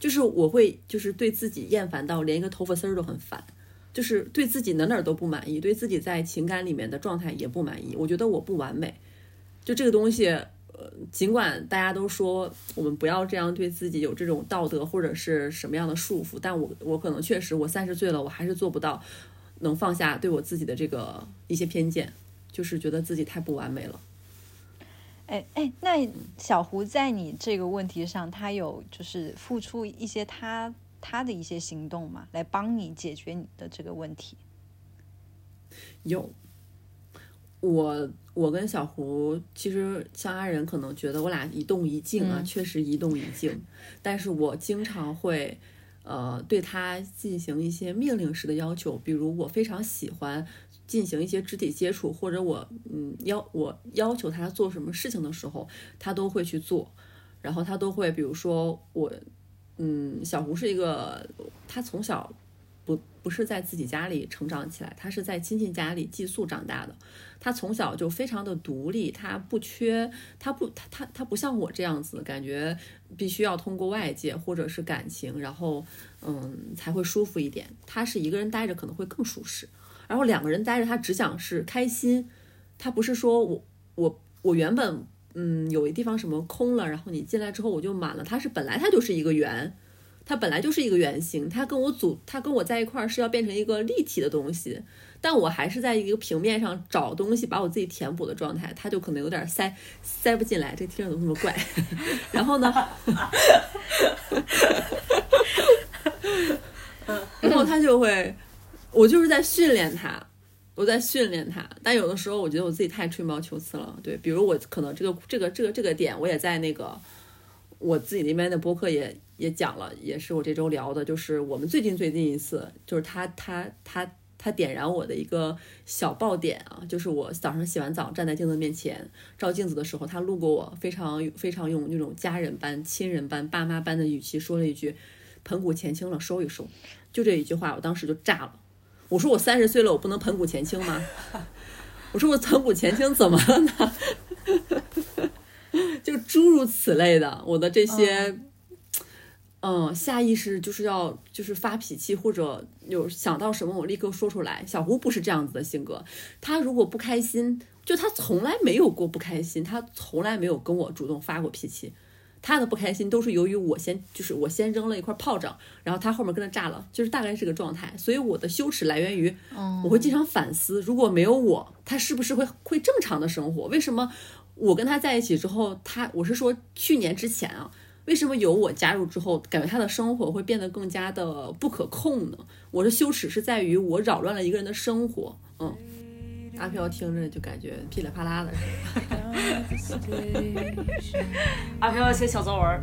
就是我会就是对自己厌烦到连一个头发丝儿都很烦，就是对自己哪哪都不满意，对自己在情感里面的状态也不满意。我觉得我不完美，就这个东西。呃，尽管大家都说我们不要这样对自己有这种道德或者是什么样的束缚，但我我可能确实我三十岁了，我还是做不到能放下对我自己的这个一些偏见，就是觉得自己太不完美了。哎哎，那小胡在你这个问题上，他有就是付出一些他他的一些行动吗？来帮你解决你的这个问题？有。我我跟小胡其实像阿仁可能觉得我俩一动一静啊，确实一动一静。但是我经常会，呃，对他进行一些命令式的要求，比如我非常喜欢进行一些肢体接触，或者我嗯要我要求他做什么事情的时候，他都会去做。然后他都会，比如说我，嗯，小胡是一个，他从小不不是在自己家里成长起来，他是在亲戚家里寄宿长大的。他从小就非常的独立，他不缺，他不，他他他不像我这样子，感觉必须要通过外界或者是感情，然后嗯才会舒服一点。他是一个人待着可能会更舒适，然后两个人待着他只想是开心，他不是说我我我原本嗯有一地方什么空了，然后你进来之后我就满了，他是本来他就是一个圆。它本来就是一个圆形，它跟我组，它跟我在一块儿是要变成一个立体的东西，但我还是在一个平面上找东西把我自己填补的状态，它就可能有点塞塞不进来，这听着怎么那么怪？然后呢，然后他就会，我就是在训练他，我在训练他，但有的时候我觉得我自己太吹毛求疵了，对，比如我可能这个这个这个这个点，我也在那个我自己那边的播客也。也讲了，也是我这周聊的，就是我们最近最近一次，就是他他他他点燃我的一个小爆点啊，就是我早上洗完澡站在镜子面前照镜子的时候，他路过我，非常非常用那种家人般、亲人般、爸妈般的语气说了一句：“盆骨前倾了，收一收。”就这一句话，我当时就炸了。我说我三十岁了，我不能盆骨前倾吗？我说我盆骨前倾怎么了呢？就诸如此类的，我的这些。下意识就是要就是发脾气，或者有想到什么我立刻说出来。小胡不是这样子的性格，他如果不开心，就他从来没有过不开心，他从来没有跟我主动发过脾气。他的不开心都是由于我先就是我先扔了一块炮仗，然后他后面跟着炸了，就是大概是这个状态。所以我的羞耻来源于，我会经常反思，如果没有我，他是不是会会正常的生活？为什么我跟他在一起之后，他我是说去年之前啊。为什么有我加入之后，感觉他的生活会变得更加的不可控呢？我的羞耻是在于我扰乱了一个人的生活。嗯，阿飘听着就感觉噼里啪啦的。阿飘要写小作文。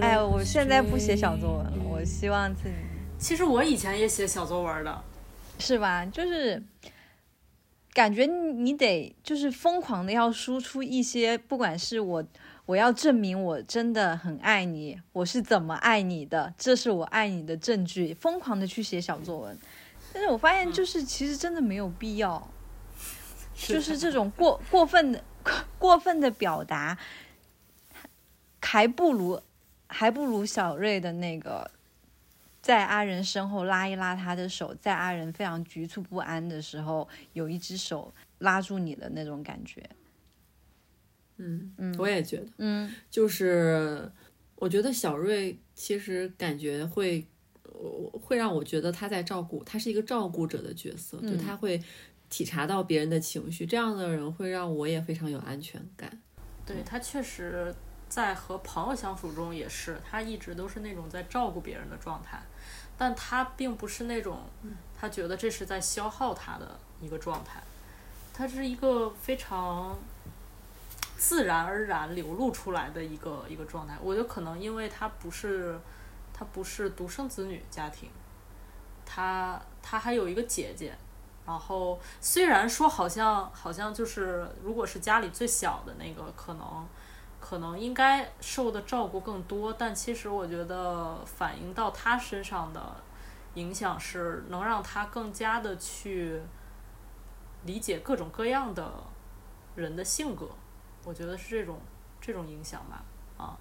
哎，我现在不写小作文了。我希望自己。其实我以前也写小作文的，是吧？就是感觉你得就是疯狂的要输出一些，不管是我我要证明我真的很爱你，我是怎么爱你的，这是我爱你的证据，疯狂的去写小作文。但是我发现，就是其实真的没有必要，就是这种过过分的过分的表达，还不如还不如小瑞的那个，在阿仁身后拉一拉他的手，在阿仁非常局促不安的时候，有一只手拉住你的那种感觉。嗯嗯，我也觉得，嗯，就是我觉得小瑞其实感觉会。会让我觉得他在照顾，他是一个照顾者的角色，就他会体察到别人的情绪，这样的人会让我也非常有安全感。对他确实在和朋友相处中也是，他一直都是那种在照顾别人的状态，但他并不是那种他觉得这是在消耗他的一个状态，他是一个非常自然而然流露出来的一个一个状态。我觉得可能因为他不是。他不是独生子女家庭，他他还有一个姐姐，然后虽然说好像好像就是如果是家里最小的那个，可能可能应该受的照顾更多，但其实我觉得反映到他身上的影响是能让他更加的去理解各种各样的人的性格，我觉得是这种这种影响吧，啊。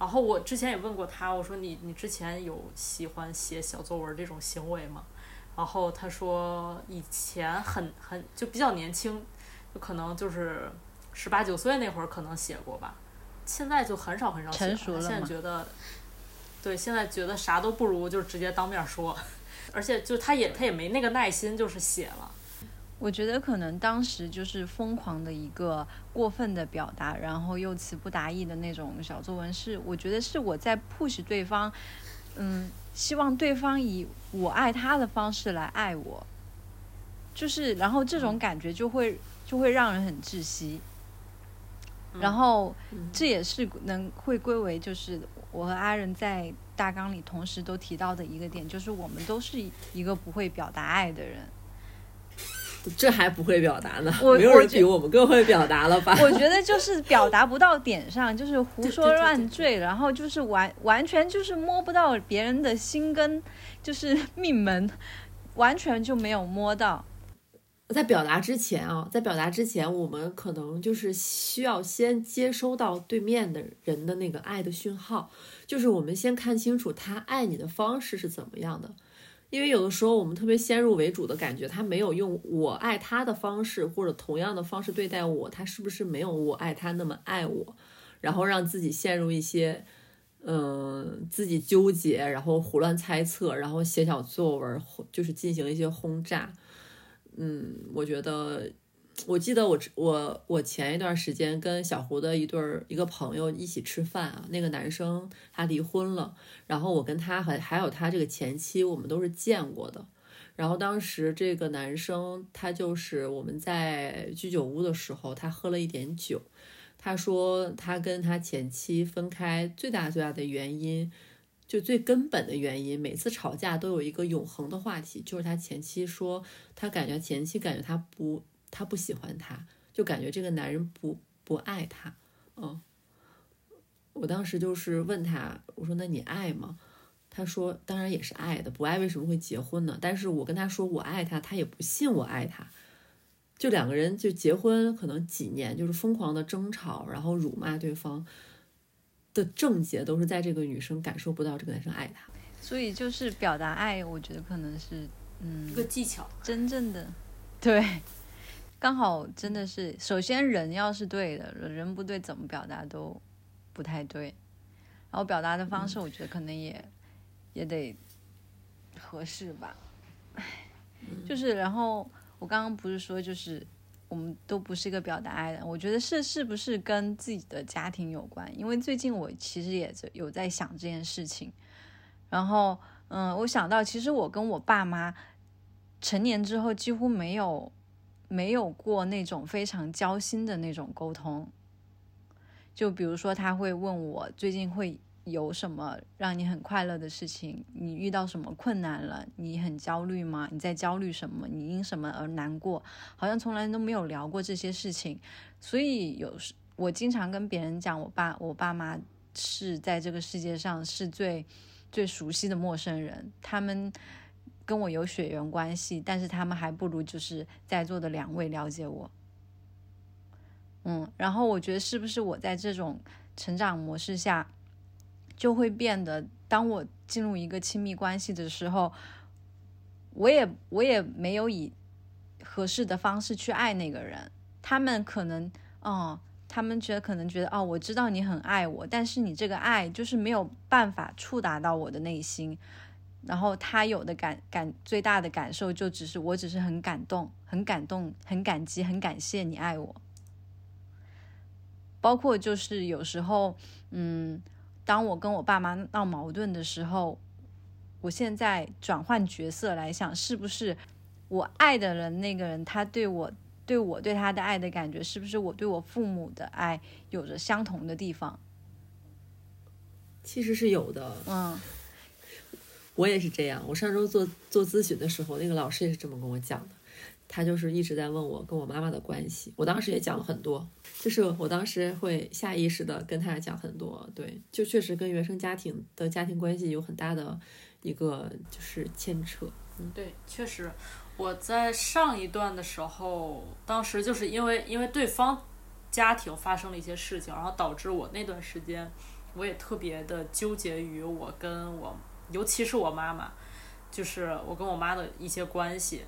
然后我之前也问过他，我说你你之前有喜欢写小作文这种行为吗？然后他说以前很很就比较年轻，就可能就是十八九岁那会儿可能写过吧，现在就很少很少写了。现在觉得，对，现在觉得啥都不如就直接当面说，而且就他也他也没那个耐心，就是写了。我觉得可能当时就是疯狂的一个过分的表达，然后又词不达意的那种小作文，是我觉得是我在 push 对方，嗯，希望对方以我爱他的方式来爱我，就是然后这种感觉就会就会让人很窒息。然后这也是能会归为就是我和阿仁在大纲里同时都提到的一个点，就是我们都是一个不会表达爱的人。这还不会表达呢？我没有人比我们更会表达了吧？我觉得就是表达不到点上，就是胡说乱坠，然后就是完完全就是摸不到别人的心根，就是命门，完全就没有摸到。在表达之前啊，在表达之前，我们可能就是需要先接收到对面的人的那个爱的讯号，就是我们先看清楚他爱你的方式是怎么样的。因为有的时候我们特别先入为主的感觉，他没有用我爱他的方式或者同样的方式对待我，他是不是没有我爱他那么爱我？然后让自己陷入一些，嗯，自己纠结，然后胡乱猜测，然后写小作文，就是进行一些轰炸。嗯，我觉得。我记得我我我前一段时间跟小胡的一对儿一个朋友一起吃饭啊，那个男生他离婚了，然后我跟他还还有他这个前妻，我们都是见过的。然后当时这个男生他就是我们在居酒屋的时候，他喝了一点酒，他说他跟他前妻分开最大最大的原因，就最根本的原因，每次吵架都有一个永恒的话题，就是他前妻说他感觉前妻感觉他不。他不喜欢他，就感觉这个男人不不爱他，嗯，我当时就是问他，我说那你爱吗？他说当然也是爱的，不爱为什么会结婚呢？但是我跟他说我爱他，他也不信我爱他，就两个人就结婚可能几年，就是疯狂的争吵，然后辱骂对方的症结都是在这个女生感受不到这个男生爱她，所以就是表达爱，我觉得可能是嗯一个技巧，真正的对。刚好真的是，首先人要是对的，人不对怎么表达都不太对。然后表达的方式，我觉得可能也也得合适吧。唉，就是然后我刚刚不是说，就是我们都不是一个表达爱的，我觉得是是不是跟自己的家庭有关？因为最近我其实也有在想这件事情。然后嗯，我想到其实我跟我爸妈成年之后几乎没有。没有过那种非常交心的那种沟通，就比如说他会问我最近会有什么让你很快乐的事情，你遇到什么困难了，你很焦虑吗？你在焦虑什么？你因什么而难过？好像从来都没有聊过这些事情，所以有时我经常跟别人讲，我爸我爸妈是在这个世界上是最最熟悉的陌生人，他们。跟我有血缘关系，但是他们还不如就是在座的两位了解我。嗯，然后我觉得是不是我在这种成长模式下，就会变得，当我进入一个亲密关系的时候，我也我也没有以合适的方式去爱那个人。他们可能，哦，他们觉得可能觉得，哦，我知道你很爱我，但是你这个爱就是没有办法触达到我的内心。然后他有的感感最大的感受就只是我只是很感动，很感动，很感激，很感谢你爱我。包括就是有时候，嗯，当我跟我爸妈闹矛盾的时候，我现在转换角色来想，是不是我爱的人那个人，他对我对我对他的爱的感觉，是不是我对我父母的爱有着相同的地方？其实是有的，嗯。我也是这样。我上周做做咨询的时候，那个老师也是这么跟我讲的。他就是一直在问我跟我妈妈的关系。我当时也讲了很多，就是我当时会下意识的跟他讲很多。对，就确实跟原生家庭的家庭关系有很大的一个就是牵扯。嗯，对，确实。我在上一段的时候，当时就是因为因为对方家庭发生了一些事情，然后导致我那段时间我也特别的纠结于我跟我。尤其是我妈妈，就是我跟我妈的一些关系，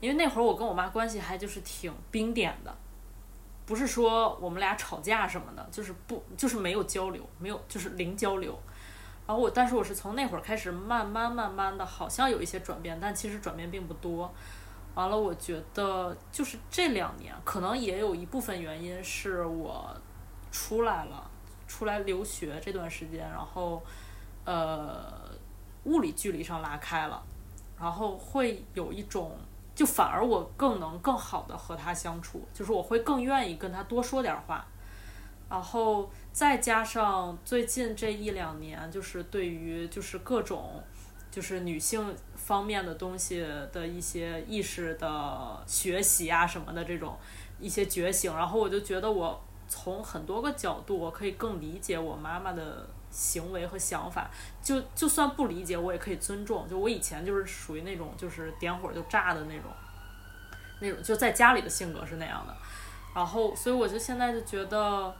因为那会儿我跟我妈关系还就是挺冰点的，不是说我们俩吵架什么的，就是不就是没有交流，没有就是零交流。然后我，但是我是从那会儿开始慢慢慢慢的，好像有一些转变，但其实转变并不多。完了，我觉得就是这两年，可能也有一部分原因是我出来了，出来留学这段时间，然后呃。物理距离上拉开了，然后会有一种，就反而我更能更好的和他相处，就是我会更愿意跟他多说点话，然后再加上最近这一两年，就是对于就是各种就是女性方面的东西的一些意识的学习啊什么的这种一些觉醒，然后我就觉得我从很多个角度，我可以更理解我妈妈的。行为和想法，就就算不理解，我也可以尊重。就我以前就是属于那种，就是点火就炸的那种，那种就在家里的性格是那样的。然后，所以我就现在就觉得，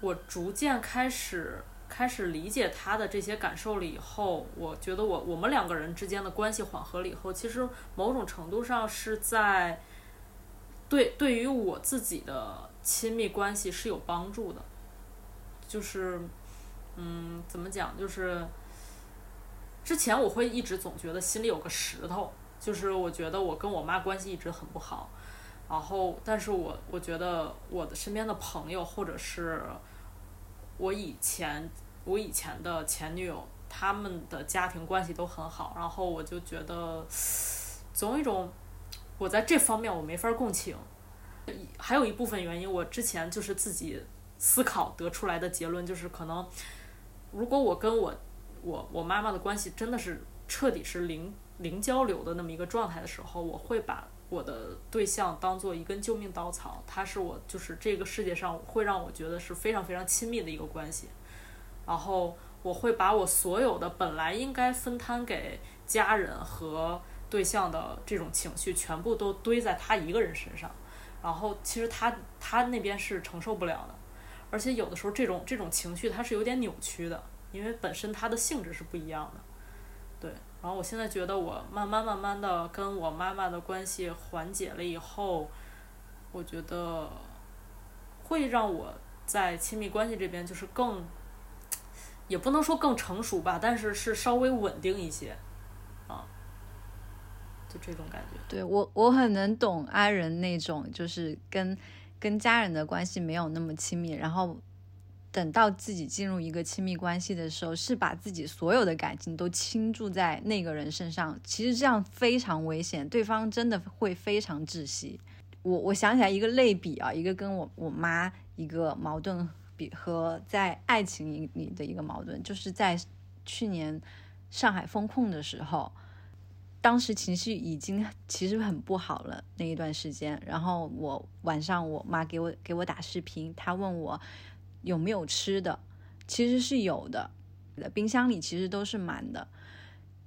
我逐渐开始开始理解他的这些感受了以后，我觉得我我们两个人之间的关系缓和了以后，其实某种程度上是在对对于我自己的亲密关系是有帮助的，就是。嗯，怎么讲？就是之前我会一直总觉得心里有个石头，就是我觉得我跟我妈关系一直很不好。然后，但是我我觉得我的身边的朋友，或者是我以前我以前的前女友，他们的家庭关系都很好。然后我就觉得总有一种我在这方面我没法共情。还有一部分原因，我之前就是自己思考得出来的结论，就是可能。如果我跟我我我妈妈的关系真的是彻底是零零交流的那么一个状态的时候，我会把我的对象当做一根救命稻草，他是我就是这个世界上会让我觉得是非常非常亲密的一个关系，然后我会把我所有的本来应该分摊给家人和对象的这种情绪全部都堆在他一个人身上，然后其实他他那边是承受不了的。而且有的时候，这种这种情绪它是有点扭曲的，因为本身它的性质是不一样的，对。然后我现在觉得，我慢慢慢慢的跟我妈妈的关系缓解了以后，我觉得会让我在亲密关系这边就是更，也不能说更成熟吧，但是是稍微稳定一些，啊，就这种感觉。对我，我很能懂阿仁那种，就是跟。跟家人的关系没有那么亲密，然后等到自己进入一个亲密关系的时候，是把自己所有的感情都倾注在那个人身上。其实这样非常危险，对方真的会非常窒息。我我想起来一个类比啊，一个跟我我妈一个矛盾比和在爱情里的一个矛盾，就是在去年上海封控的时候。当时情绪已经其实很不好了那一段时间，然后我晚上我妈给我给我打视频，她问我有没有吃的，其实是有的，冰箱里其实都是满的，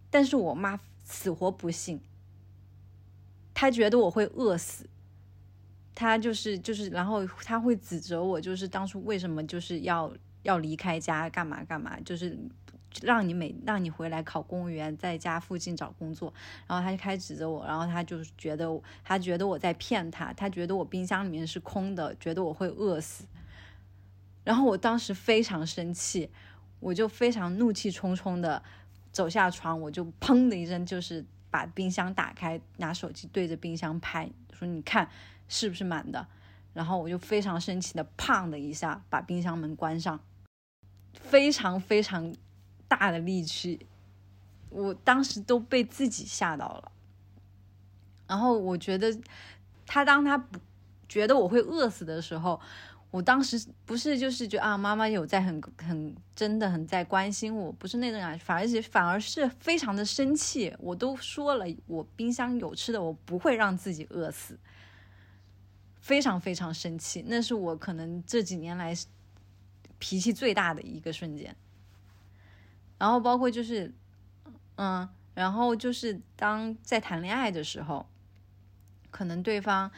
但是我妈死活不信，她觉得我会饿死，她就是就是，然后她会指责我，就是当初为什么就是要要离开家干嘛干嘛，就是。让你每让你回来考公务员，在家附近找工作，然后他就开始指责我，然后他就觉得他觉得我在骗他，他觉得我冰箱里面是空的，觉得我会饿死。然后我当时非常生气，我就非常怒气冲冲的走下床，我就砰的一声，就是把冰箱打开，拿手机对着冰箱拍，说你看是不是满的？然后我就非常生气的砰的一下把冰箱门关上，非常非常。大的力气，我当时都被自己吓到了。然后我觉得，他当他不觉得我会饿死的时候，我当时不是就是觉得啊，妈妈有在很很真的很在关心我，不是那种感觉，反而是反而是非常的生气。我都说了，我冰箱有吃的，我不会让自己饿死。非常非常生气，那是我可能这几年来脾气最大的一个瞬间。然后包括就是，嗯，然后就是当在谈恋爱的时候，可能对方，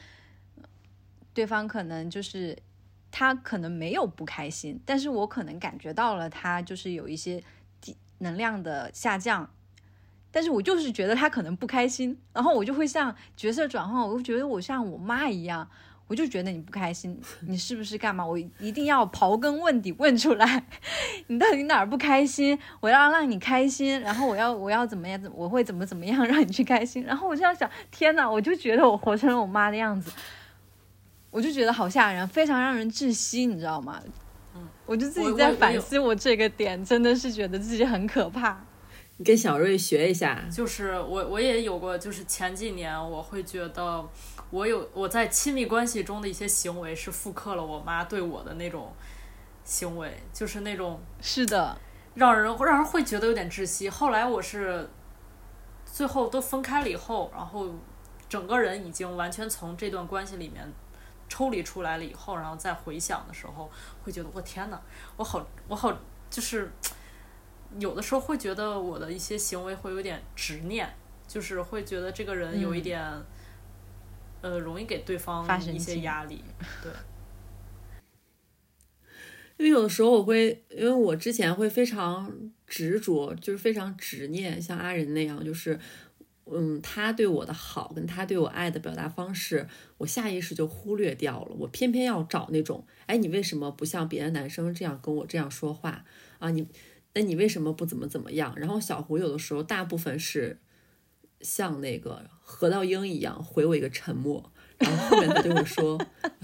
对方可能就是他可能没有不开心，但是我可能感觉到了他就是有一些低能量的下降，但是我就是觉得他可能不开心，然后我就会像角色转换，我就觉得我像我妈一样。我就觉得你不开心，你是不是干嘛？我一定要刨根问底问出来，你到底哪儿不开心？我要让你开心，然后我要我要怎么样？怎我会怎么怎么样 让你去开心？然后我就要想，天哪！我就觉得我活成了我妈的样子，我就觉得好吓人，非常让人窒息，你知道吗？嗯，我就自己在反思我这个点，真的是觉得自己很可怕。你跟小瑞学一下。就是我我也有过，就是前几年我会觉得我有我在亲密关系中的一些行为是复刻了我妈对我的那种行为，就是那种是的，让人让人会觉得有点窒息。后来我是最后都分开了以后，然后整个人已经完全从这段关系里面抽离出来了以后，然后再回想的时候，会觉得我天呐，我好我好就是有的时候会觉得我的一些行为会有点执念，就是会觉得这个人有一点、呃容易给对方一些压力，对。因为有的时候我会，因为我之前会非常执着，就是非常执念，像阿仁那样，就是，嗯，他对我的好跟他对我爱的表达方式，我下意识就忽略掉了。我偏偏要找那种，哎，你为什么不像别的男生这样跟我这样说话啊？你，那你为什么不怎么怎么样？然后小胡有的时候大部分是像那个何道英一样回我一个沉默，然后后面他就会说，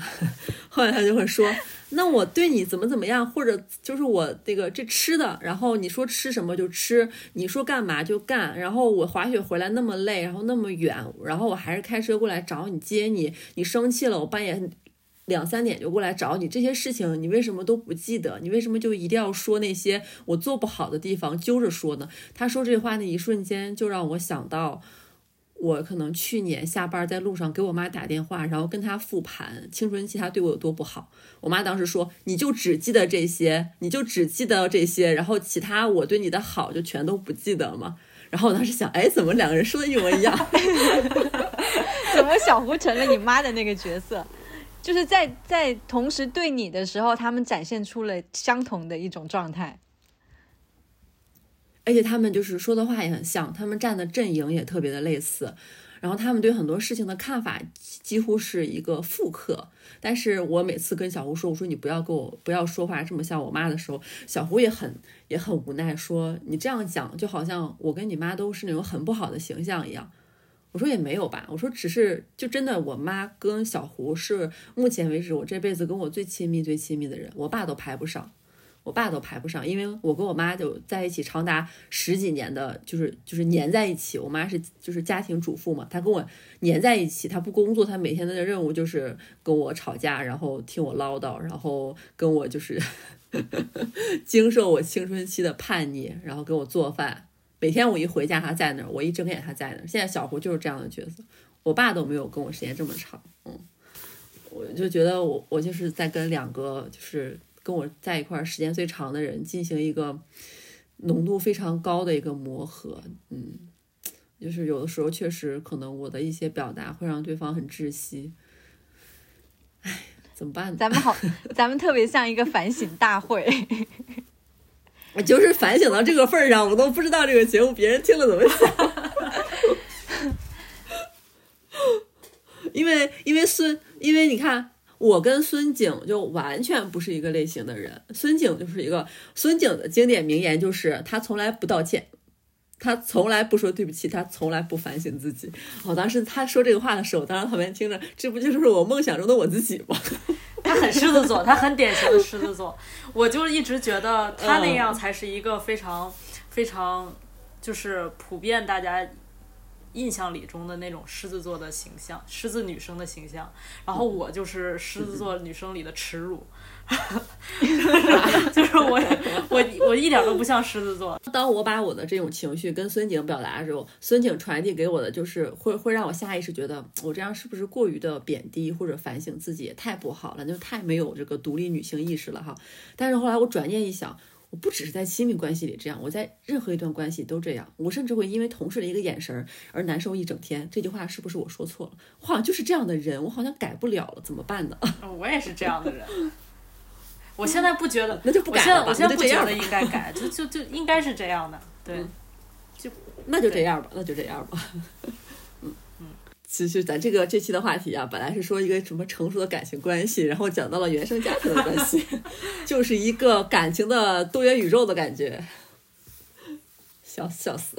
后面他就会说，那我对你怎么怎么样，或者就是我那个这吃的，然后你说吃什么就吃，你说干嘛就干，然后我滑雪回来那么累，然后那么远，然后我还是开车过来找你接你，你生气了，我半夜两三点就过来找你，这些事情你为什么都不记得？你为什么就一定要说那些我做不好的地方揪着说呢？他说这话那一瞬间，就让我想到。我可能去年下班在路上给我妈打电话，然后跟她复盘青春期她对我有多不好。我妈当时说：“你就只记得这些，你就只记得这些，然后其他我对你的好就全都不记得吗？”然后我当时想，哎，怎么两个人说的一模一样？怎么小胡成了你妈的那个角色？就是在在同时对你的时候，他们展现出了相同的一种状态。而且他们就是说的话也很像，他们站的阵营也特别的类似，然后他们对很多事情的看法几乎是一个复刻。但是我每次跟小胡说，我说你不要跟我不要说话这么像我妈的时候，小胡也很也很无奈，说你这样讲就好像我跟你妈都是那种很不好的形象一样。我说也没有吧，我说只是就真的我妈跟小胡是目前为止我这辈子跟我最亲密最亲密的人，我爸都排不上。我爸都排不上，因为我跟我妈就在一起长达十几年的，就是就是黏在一起。我妈是就是家庭主妇嘛，她跟我黏在一起，她不工作，她每天的任务就是跟我吵架，然后听我唠叨，然后跟我就是 经受我青春期的叛逆，然后给我做饭。每天我一回家，他在那儿；我一睁眼，他在那儿。现在小胡就是这样的角色，我爸都没有跟我时间这么长。嗯，我就觉得我我就是在跟两个就是。跟我在一块儿时间最长的人进行一个浓度非常高的一个磨合，嗯，就是有的时候确实可能我的一些表达会让对方很窒息，哎，怎么办？咱们好，咱们特别像一个反省大会，我就是反省到这个份儿上，我都不知道这个节目别人听了怎么想，因为因为孙，因为你看。我跟孙景就完全不是一个类型的人。孙景就是一个孙景的经典名言，就是他从来不道歉，他从来不说对不起，他从来不反省自己。我当时他说这个话的时候，我当时旁边听着，这不就是我梦想中的我自己吗？他很狮子座，他很典型的狮子座。我就一直觉得他那样才是一个非常非常就是普遍大家。印象里中的那种狮子座的形象，狮子女生的形象，然后我就是狮子座女生里的耻辱，就是我我我一点都不像狮子座。当我把我的这种情绪跟孙景表达的时候，孙景传递给我的就是会会让我下意识觉得我这样是不是过于的贬低或者反省自己也太不好了，就太没有这个独立女性意识了哈。但是后来我转念一想。我不只是在亲密关系里这样，我在任何一段关系都这样。我甚至会因为同事的一个眼神而难受一整天。这句话是不是我说错了？我好像就是这样的人，我好像改不了了，怎么办呢？我也是这样的人。我现在不觉得，那就不改了。我现在不觉得应该改，就就就应该是这样的。对，就那就这样吧，那就这样吧。其实咱这个这期的话题啊，本来是说一个什么成熟的感情关系，然后讲到了原生家庭的关系，就是一个感情的多元宇宙的感觉，笑死笑死。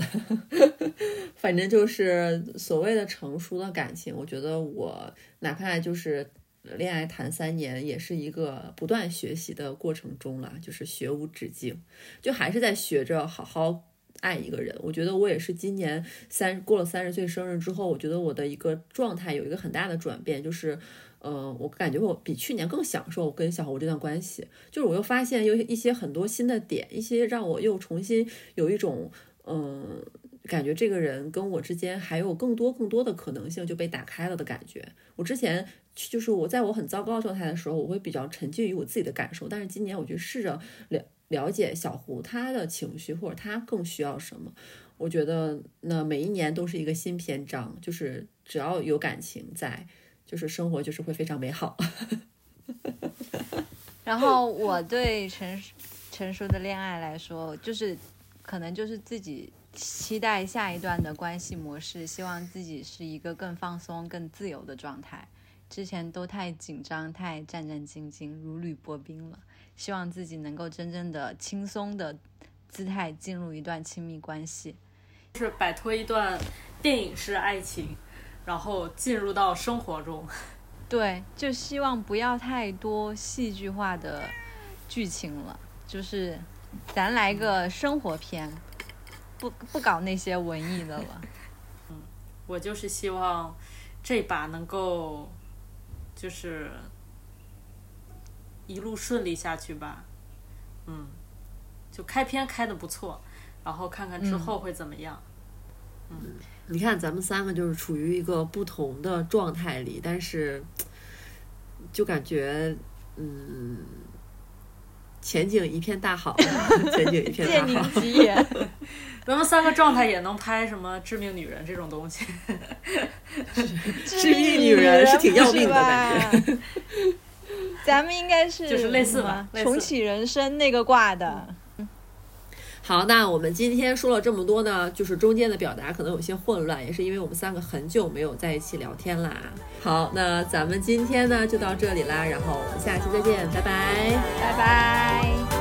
反正就是所谓的成熟的感情，我觉得我哪怕就是恋爱谈三年，也是一个不断学习的过程中了，就是学无止境，就还是在学着好好。爱一个人。我觉得我也是今年三过了三十岁生日之后，我觉得我的一个状态有一个很大的转变，就是，嗯、我感觉我比去年更享受跟小侯这段关系，就是我又发现有一些很多新的点，一些让我又重新有一种，嗯。感觉这个人跟我之间还有更多更多的可能性就被打开了的感觉。我之前就是我在我很糟糕的状态的时候，我会比较沉浸于我自己的感受，但是今年我就试着了了解小胡他的情绪或者他更需要什么。我觉得那每一年都是一个新篇章，就是只要有感情在，就是生活就是会非常美好。然后我对成成熟的恋爱来说，就是可能就是自己期待下一段的关系模式，希望自己是一个更放松、更自由的状态。之前都太紧张、太战战兢兢、如履薄冰了，希望自己能够真正的轻松的姿态进入一段亲密关系。是摆脱一段电影式爱情，然后进入到生活中。对，就希望不要太多戏剧化的剧情了，就是咱来个生活片，不不搞那些文艺的了。嗯我就是希望这把能够，就是一路顺利下去吧。嗯，就开篇开的不错，然后看看之后会怎么样。嗯你看，咱们三个就是处于一个不同的状态里，但是就感觉，嗯，前景一片大好，前景一片大好。吉言。咱们三个状态也能拍什么《致命女人》这种东西。致命女人是挺要命的感觉。咱们应该是就是类似吧重启人生那个挂的。好，那我们今天说了这么多呢，就是中间的表达可能有些混乱，也是因为我们三个很久没有在一起聊天啦。好，那咱们今天呢就到这里啦，然后我们下期再见，拜拜。拜拜。